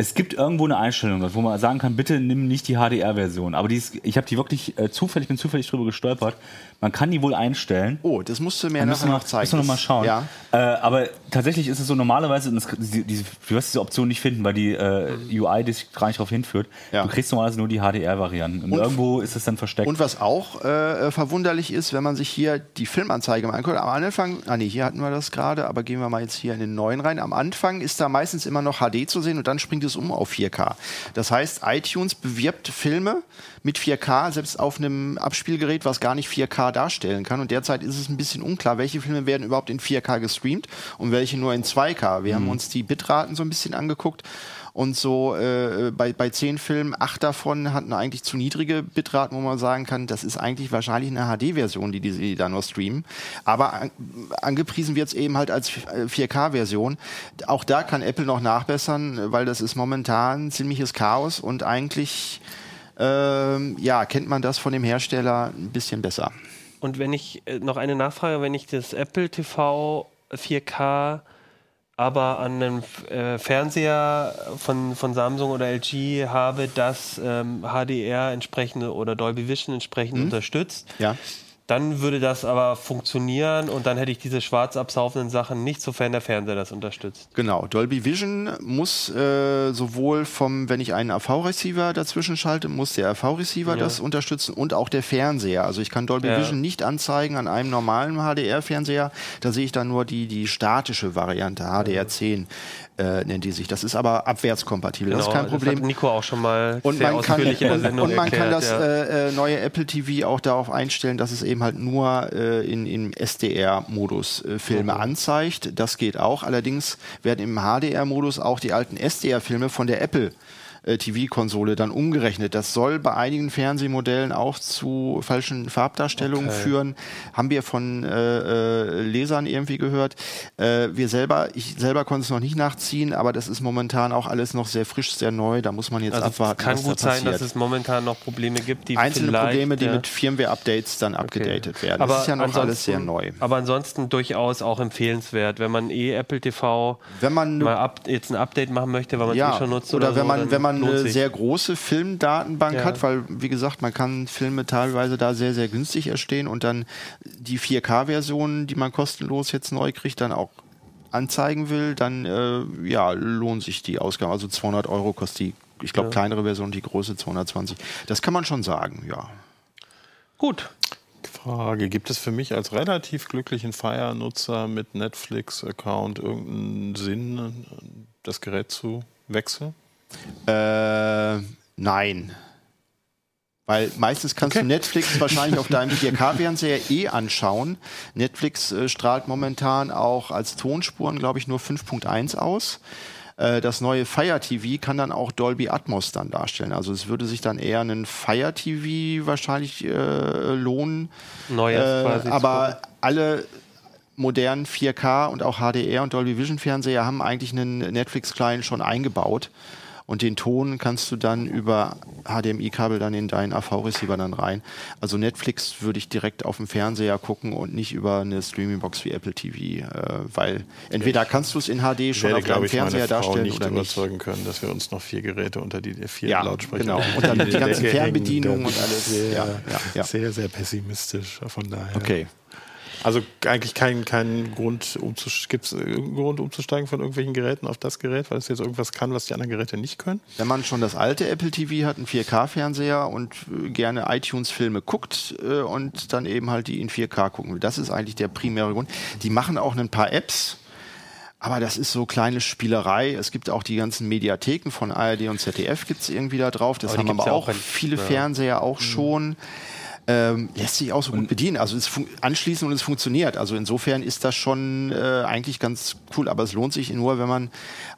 Es gibt irgendwo eine Einstellung, wo man sagen kann, bitte nimm nicht die HDR-Version. Aber die ist, ich habe die wirklich äh, zufällig, bin zufällig drüber gestolpert. Man kann die wohl einstellen. Oh, das musst du mir nachher noch zeigen. Müssen wir noch mal Das- schauen. Ja. Äh, aber tatsächlich ist es so normalerweise, das, diese, diese, du wirst diese Option nicht finden, weil die äh, UI dich gar nicht darauf hinführt. Ja. Du kriegst normalerweise nur die HDR-Varianten. Und, Und- irgendwo ist es dann versteckt. Und was auch äh, verwunderlich ist, wenn man sich hier die Filmanzeige mal anguckt, am Anfang, ah nee, hier hatten wir das gerade, aber gehen wir mal jetzt hier in den neuen rein. Am Anfang ist da meistens immer noch HD zu sehen und dann springt es um auf 4K. Das heißt, iTunes bewirbt Filme mit 4K, selbst auf einem Abspielgerät, was gar nicht 4K darstellen kann. Und derzeit ist es ein bisschen unklar, welche Filme werden überhaupt in 4K gestreamt und welche nur in 2K. Wir haben uns die Bitraten so ein bisschen angeguckt. Und so äh, bei, bei zehn Filmen, acht davon hatten eigentlich zu niedrige Bitraten, wo man sagen kann, das ist eigentlich wahrscheinlich eine HD-Version, die, die sie da nur streamen. Aber an, angepriesen wird es eben halt als äh, 4K-Version. Auch da kann Apple noch nachbessern, weil das ist momentan ziemliches Chaos und eigentlich ähm, ja, kennt man das von dem Hersteller ein bisschen besser. Und wenn ich äh, noch eine Nachfrage, wenn ich das Apple TV 4K aber an einem äh, Fernseher von, von Samsung oder LG habe, das ähm, HDR entsprechende oder Dolby Vision entsprechend unterstützt, Ja. Dann würde das aber funktionieren und dann hätte ich diese schwarz absaufenden Sachen nicht, sofern der Fernseher das unterstützt. Genau, Dolby Vision muss äh, sowohl vom, wenn ich einen AV-Receiver dazwischen schalte, muss der AV-Receiver Ja. das unterstützen und auch der Fernseher. Also ich kann Dolby Ja. Vision nicht anzeigen an einem normalen HDR-Fernseher. Da sehe ich dann nur die, die statische Variante, HDR10 äh, nennt die sich. Das ist aber abwärtskompatibel, das ist kein Genau, Das Problem. hat Nico auch schon mal Und man, kann, in der und, Sendung und man kann erklärt, das ja. äh, äh, neue Apple TV auch darauf einstellen, dass es eben halt nur äh, in, im SDR-Modus äh, Filme Mhm. anzeigt. Das geht auch. Allerdings werden im HDR-Modus auch die alten SDR-Filme von der Apple äh, TV-Konsole dann umgerechnet. Das soll bei einigen Fernsehmodellen auch zu falschen Farbdarstellungen Okay. führen. Haben wir von äh, äh, Lesern irgendwie gehört. Äh, wir selber, ich selber konnte es noch nicht nachziehen, aber das ist momentan auch alles noch sehr frisch, sehr neu. Da muss man jetzt Also abwarten. es kann gut sein, passiert. dass es momentan noch Probleme gibt, die Einzelne Probleme, die ja. mit Firmware-Updates dann abgedatet werden. Aber das ist ja noch alles ansonsten- sehr neu. Aber ansonsten durchaus auch empfehlenswert, wenn man eh Apple TV Wenn man mal up, jetzt ein Update machen möchte, weil man es ja, eh schon nutzt oder, oder, wenn so, man wenn man eine sehr große Filmdatenbank Ja. hat, weil wie gesagt, man kann Filme teilweise da sehr sehr günstig erstehen und dann die 4K-Versionen, die man kostenlos jetzt neu kriegt, dann auch anzeigen will, dann äh, ja lohnt sich die Ausgabe. Also 200 Euro kostet die, ich glaube kleinere Version, die große 220. Das kann man schon sagen, ja. Gut. Frage: Gibt es für mich als relativ glücklichen Fire-Nutzer mit Netflix-Account irgendeinen Sinn, das Gerät zu wechseln? Äh, nein. Weil meistens kannst du Netflix wahrscheinlich auf deinem 4K-Fernseher eh anschauen. Netflix äh, strahlt momentan auch als Tonspuren, glaube ich, nur 5.1 aus. Äh, Das neue Fire TV kann dann auch Dolby Atmos dann darstellen. Also es würde sich dann eher einen Fire TV wahrscheinlich äh, lohnen. Neues Äh, quasi. aber alle modernen 4K und auch HDR und Dolby Vision Fernseher haben eigentlich einen Netflix-Client schon eingebaut. Und den Ton kannst du dann über HDMI-Kabel dann in deinen AV-Receiver dann rein. Also Netflix würde ich direkt auf dem Fernseher gucken und nicht über eine Streaming-Box wie Apple TV, äh, weil entweder kannst du es in HD schon auf deinem ich, meine Fernseher Frau darstellen nicht oder nicht. überzeugen können, dass wir uns noch vier Geräte unter die vier Ja, Lautsprecher genau. Und dann die ganzen. Fernbedienungen und alles. Sehr, Ja, ja, ja. sehr, sehr pessimistisch von daher. Okay. Also eigentlich keinen kein Grund, gibt es irgendeinen Grund umzusteigen von irgendwelchen Geräten auf das Gerät, weil es jetzt irgendwas kann, was die anderen Geräte nicht können? Wenn man schon das alte Apple TV hat, einen 4K-Fernseher und äh, gerne iTunes-Filme guckt äh, und dann eben halt die in 4K gucken will. Das ist eigentlich der primäre Grund. Die machen auch ein paar Apps. Aber das ist so kleine Spielerei. Es gibt auch die ganzen Mediatheken von ARD und ZDF gibt es irgendwie da drauf. Das Aber haben aber auch auch viele ja. Fernseher auch schon. Ähm, lässt sich auch so gut bedienen. Also es anschließen und es funktioniert. Also insofern ist das schon äh, eigentlich ganz cool. Aber es lohnt sich nur, wenn man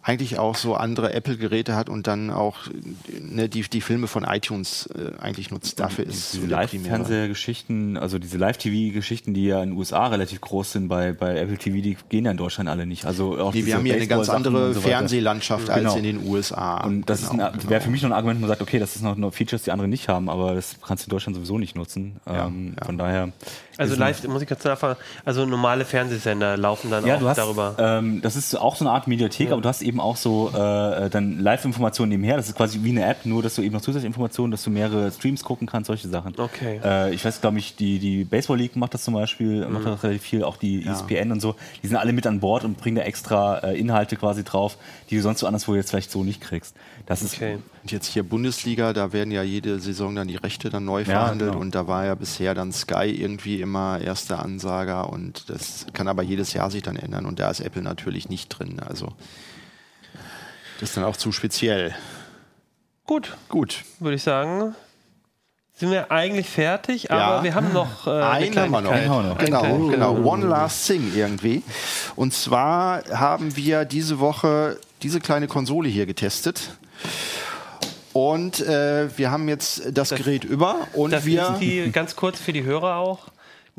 eigentlich auch so andere Apple-Geräte hat und dann auch äh, ne, die, die Filme von iTunes äh, eigentlich nutzt. Dafür ist es diese. Live-Fernsehgeschichten, also diese Live-TV-Geschichten, die ja in den USA relativ groß sind, bei, bei Apple TV, die gehen ja in Deutschland alle nicht. Also auch Nee, wir haben hier eine ganz andere und so. Fernsehlandschaft Genau. als in den USA. Und das Genau, ein- wäre für mich noch ein Argument, wo man sagt, okay, das ist noch, noch Features, die andere nicht haben, aber das kannst du in Deutschland sowieso nicht nutzen. Ähm, ja. Von daher. Also ist live, muss ich ganz nachfragen, also normale Fernsehsender laufen dann Ja, auch du hast, darüber. Ähm, das ist auch so eine Art Mediathek, aber du hast eben auch so äh, dann Live-Informationen nebenher. Das ist quasi wie eine App, nur dass du eben noch zusätzliche Informationen, dass du mehrere Streams gucken kannst, solche Sachen. Okay. Äh, ich weiß, glaube ich, die, die Baseball League macht das zum Beispiel, Mhm. macht das relativ viel, auch die E ESPN und so. Die sind alle mit an Bord und bringen da extra äh, Inhalte quasi drauf, die du sonst so anderswo jetzt vielleicht so nicht kriegst. Das ist Okay. Und jetzt hier Bundesliga, da werden ja jede Saison dann die Rechte dann neu Ja, verhandelt genau. und da war ja bisher dann Sky irgendwie immer erster Ansager und das kann aber jedes Jahr sich dann ändern und da ist Apple natürlich nicht drin. Also das ist dann auch zu speziell. Gut, Gut. würde ich sagen. Sind wir eigentlich fertig, aber Ja. wir haben noch äh, eine Einen haben wir noch. Einen. Genau, Einen genau. One last thing irgendwie. Und zwar haben wir diese Woche diese kleine Konsole hier getestet. Und äh, wir haben jetzt das, Gerät über und Das wir. ist die, ganz kurz für die Hörer auch,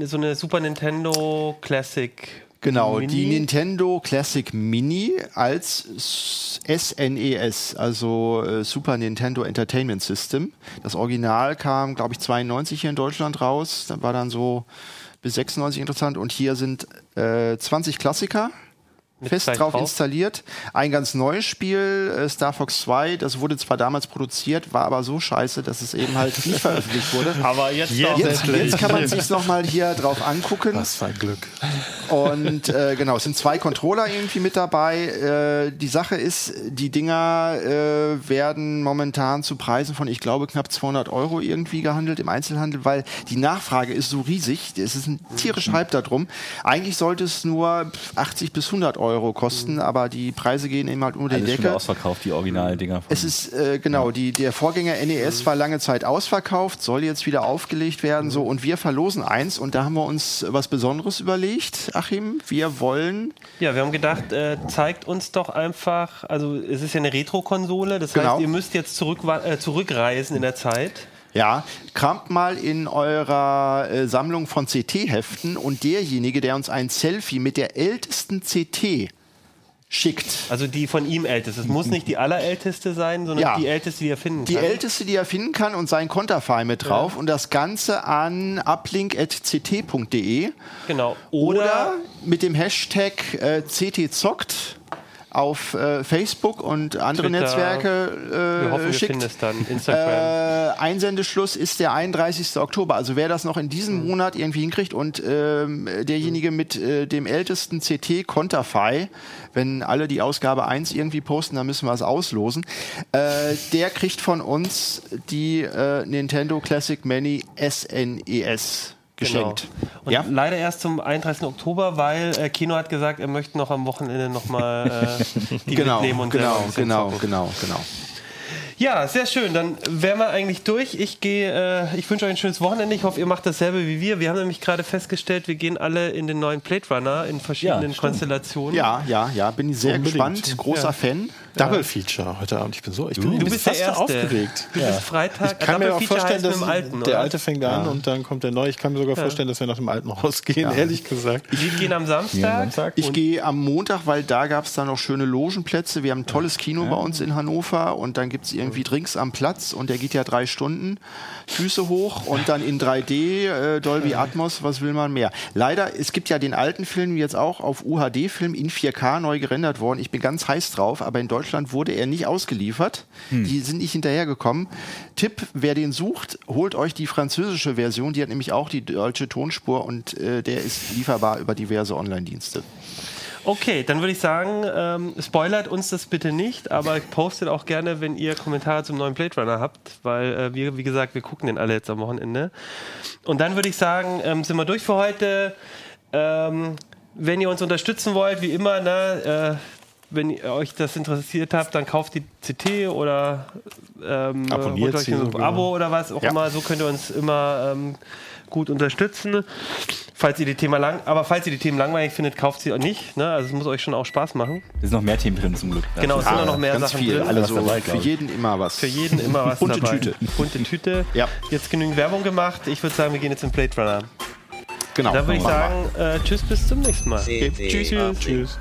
so eine Super Nintendo Classic. Genau, Mini. die Nintendo Classic Mini als SNES, also äh, Super Nintendo Entertainment System. Das Original kam, glaube ich, 92 hier in Deutschland raus. Da war dann so bis 96 interessant. Und hier sind äh, 20 Klassiker. Fest drauf drauf? installiert. Ein ganz neues Spiel, äh, Star Fox 2, das wurde zwar damals produziert, war aber so scheiße, dass es eben halt nicht veröffentlicht wurde. Aber jetzt, doch. Jetzt, jetzt kann man sich nochmal hier drauf angucken. Was für ein Glück. Und äh, genau, es sind zwei Controller irgendwie mit dabei. Äh, die Sache ist, die Dinger äh, werden momentan zu Preisen von, ich glaube, knapp 200 Euro irgendwie gehandelt im Einzelhandel, weil die Nachfrage ist so riesig. Es ist ein tierischer Hype darum. Eigentlich sollte es nur 80 bis 100 Euro kosten, aber die Preise gehen eben halt unter die alles schon Decke. ausverkauft, die Originaldinger. von- Es ist äh, genau, die, der Vorgänger NES war lange Zeit ausverkauft, soll jetzt wieder aufgelegt werden. So, und wir verlosen eins und da haben wir uns was Besonderes überlegt. Achim, wir wollen. Ja, wir haben gedacht, äh, zeigt uns doch einfach, also es ist ja eine Retro-Konsole, das Genau. heißt, ihr müsst jetzt zurück, äh, zurückreisen in der Zeit. Ja, kramt mal in eurer äh, Sammlung von CT-Heften und derjenige, der uns ein Selfie mit der ältesten CT schickt. Also die von ihm älteste. Es muss nicht die allerälteste sein, sondern Ja. die älteste, die er finden Die kann. älteste, die er finden kann und sein Konterfei mit drauf und das Ganze an uplink.ct.de Genau. oder, Oder, mit dem Hashtag äh, CTZockt auf äh, Facebook und andere Twitter. Netzwerke äh, wir hoffen, wir schickt. Äh, Einsendeschluss ist der 31. Oktober. Also wer das noch in diesem Monat irgendwie hinkriegt und ähm, derjenige mit äh, dem ältesten CT Konterfei, wenn alle die Ausgabe 1 irgendwie posten, dann müssen wir es auslosen, äh, der kriegt von uns die äh, Nintendo Classic Mini SNES geschenkt. Genau. Und Ja? leider erst zum 31. Oktober, weil äh, Kino hat gesagt, er möchte noch am Wochenende nochmal äh, die Genau, mitnehmen und genau, genau, zocken. genau, genau. Ja, sehr schön. Dann wären wir eigentlich durch. Ich gehe, äh, ich wünsche euch ein schönes Wochenende. Ich hoffe, ihr macht dasselbe wie wir. Wir haben nämlich gerade festgestellt, wir gehen alle in den neuen Blade Runner in verschiedenen Ja. Konstellationen. Ja, ja, ja, bin ich sehr Unbedingt. gespannt. Großer Ja. Fan. Double Feature heute Abend. Ich bin so, ich bin, Du ich bin bist der fast Erste. aufgeregt. Du bist Freitag. Ich kann mir Double auch Feature vorstellen, dass alten, der alte fängt an und dann kommt der neue. Ich kann mir sogar vorstellen, dass wir nach dem alten rausgehen, ehrlich gesagt. Wir gehen am Samstag. Ich gehe am Montag, weil da gab es dann noch schöne Logenplätze. Wir haben ein tolles Kino bei uns in Hannover und dann gibt es irgendwie Drinks am Platz und der geht ja drei Stunden. Füße hoch und dann in 3D, äh, Dolby Atmos, was will man mehr? Leider, es gibt ja den alten Film jetzt auch auf UHD-Film in 4K neu gerendert worden. Ich bin ganz heiß drauf, aber in Deutschland wurde er nicht ausgeliefert. Die sind nicht hinterhergekommen. Tipp, wer den sucht, holt euch die französische Version. Die hat nämlich auch die deutsche Tonspur und äh, der ist lieferbar über diverse Online-Dienste. Okay, dann würde ich sagen, ähm, spoilert uns das bitte nicht, aber postet auch gerne, wenn ihr Kommentare zum neuen Blade Runner habt, weil äh, wir, wie gesagt, wir gucken den alle jetzt am Wochenende. Und dann würde ich sagen, ähm, sind wir durch für heute. Ähm, wenn ihr uns unterstützen wollt, wie immer, ne, äh, wenn ihr euch das interessiert habt, dann kauft die CT oder ähm, Abonniert euch sie ein sogar. Abo oder was auch Ja. immer. So könnt ihr uns immer ähm, gut unterstützen. Falls ihr die Thema lang, aber falls ihr die Themen langweilig findet, kauft sie auch nicht. Ne? Also es muss euch schon auch Spaß machen. Da sind noch mehr Themen drin zum Glück. Genau, es sind auch noch mehr ganz Sachen viel. drin. Also dabei, für jeden immer was. Für jeden immer was Bunte dabei. Tüte. Bunte Tüte. Ja. Jetzt genügend Werbung gemacht. Ich würde sagen, wir gehen jetzt in Blade Runner. Genau. Dann würde ich sagen, äh, tschüss, bis zum nächsten Mal. Tschüss. Tschüss. Tschüss.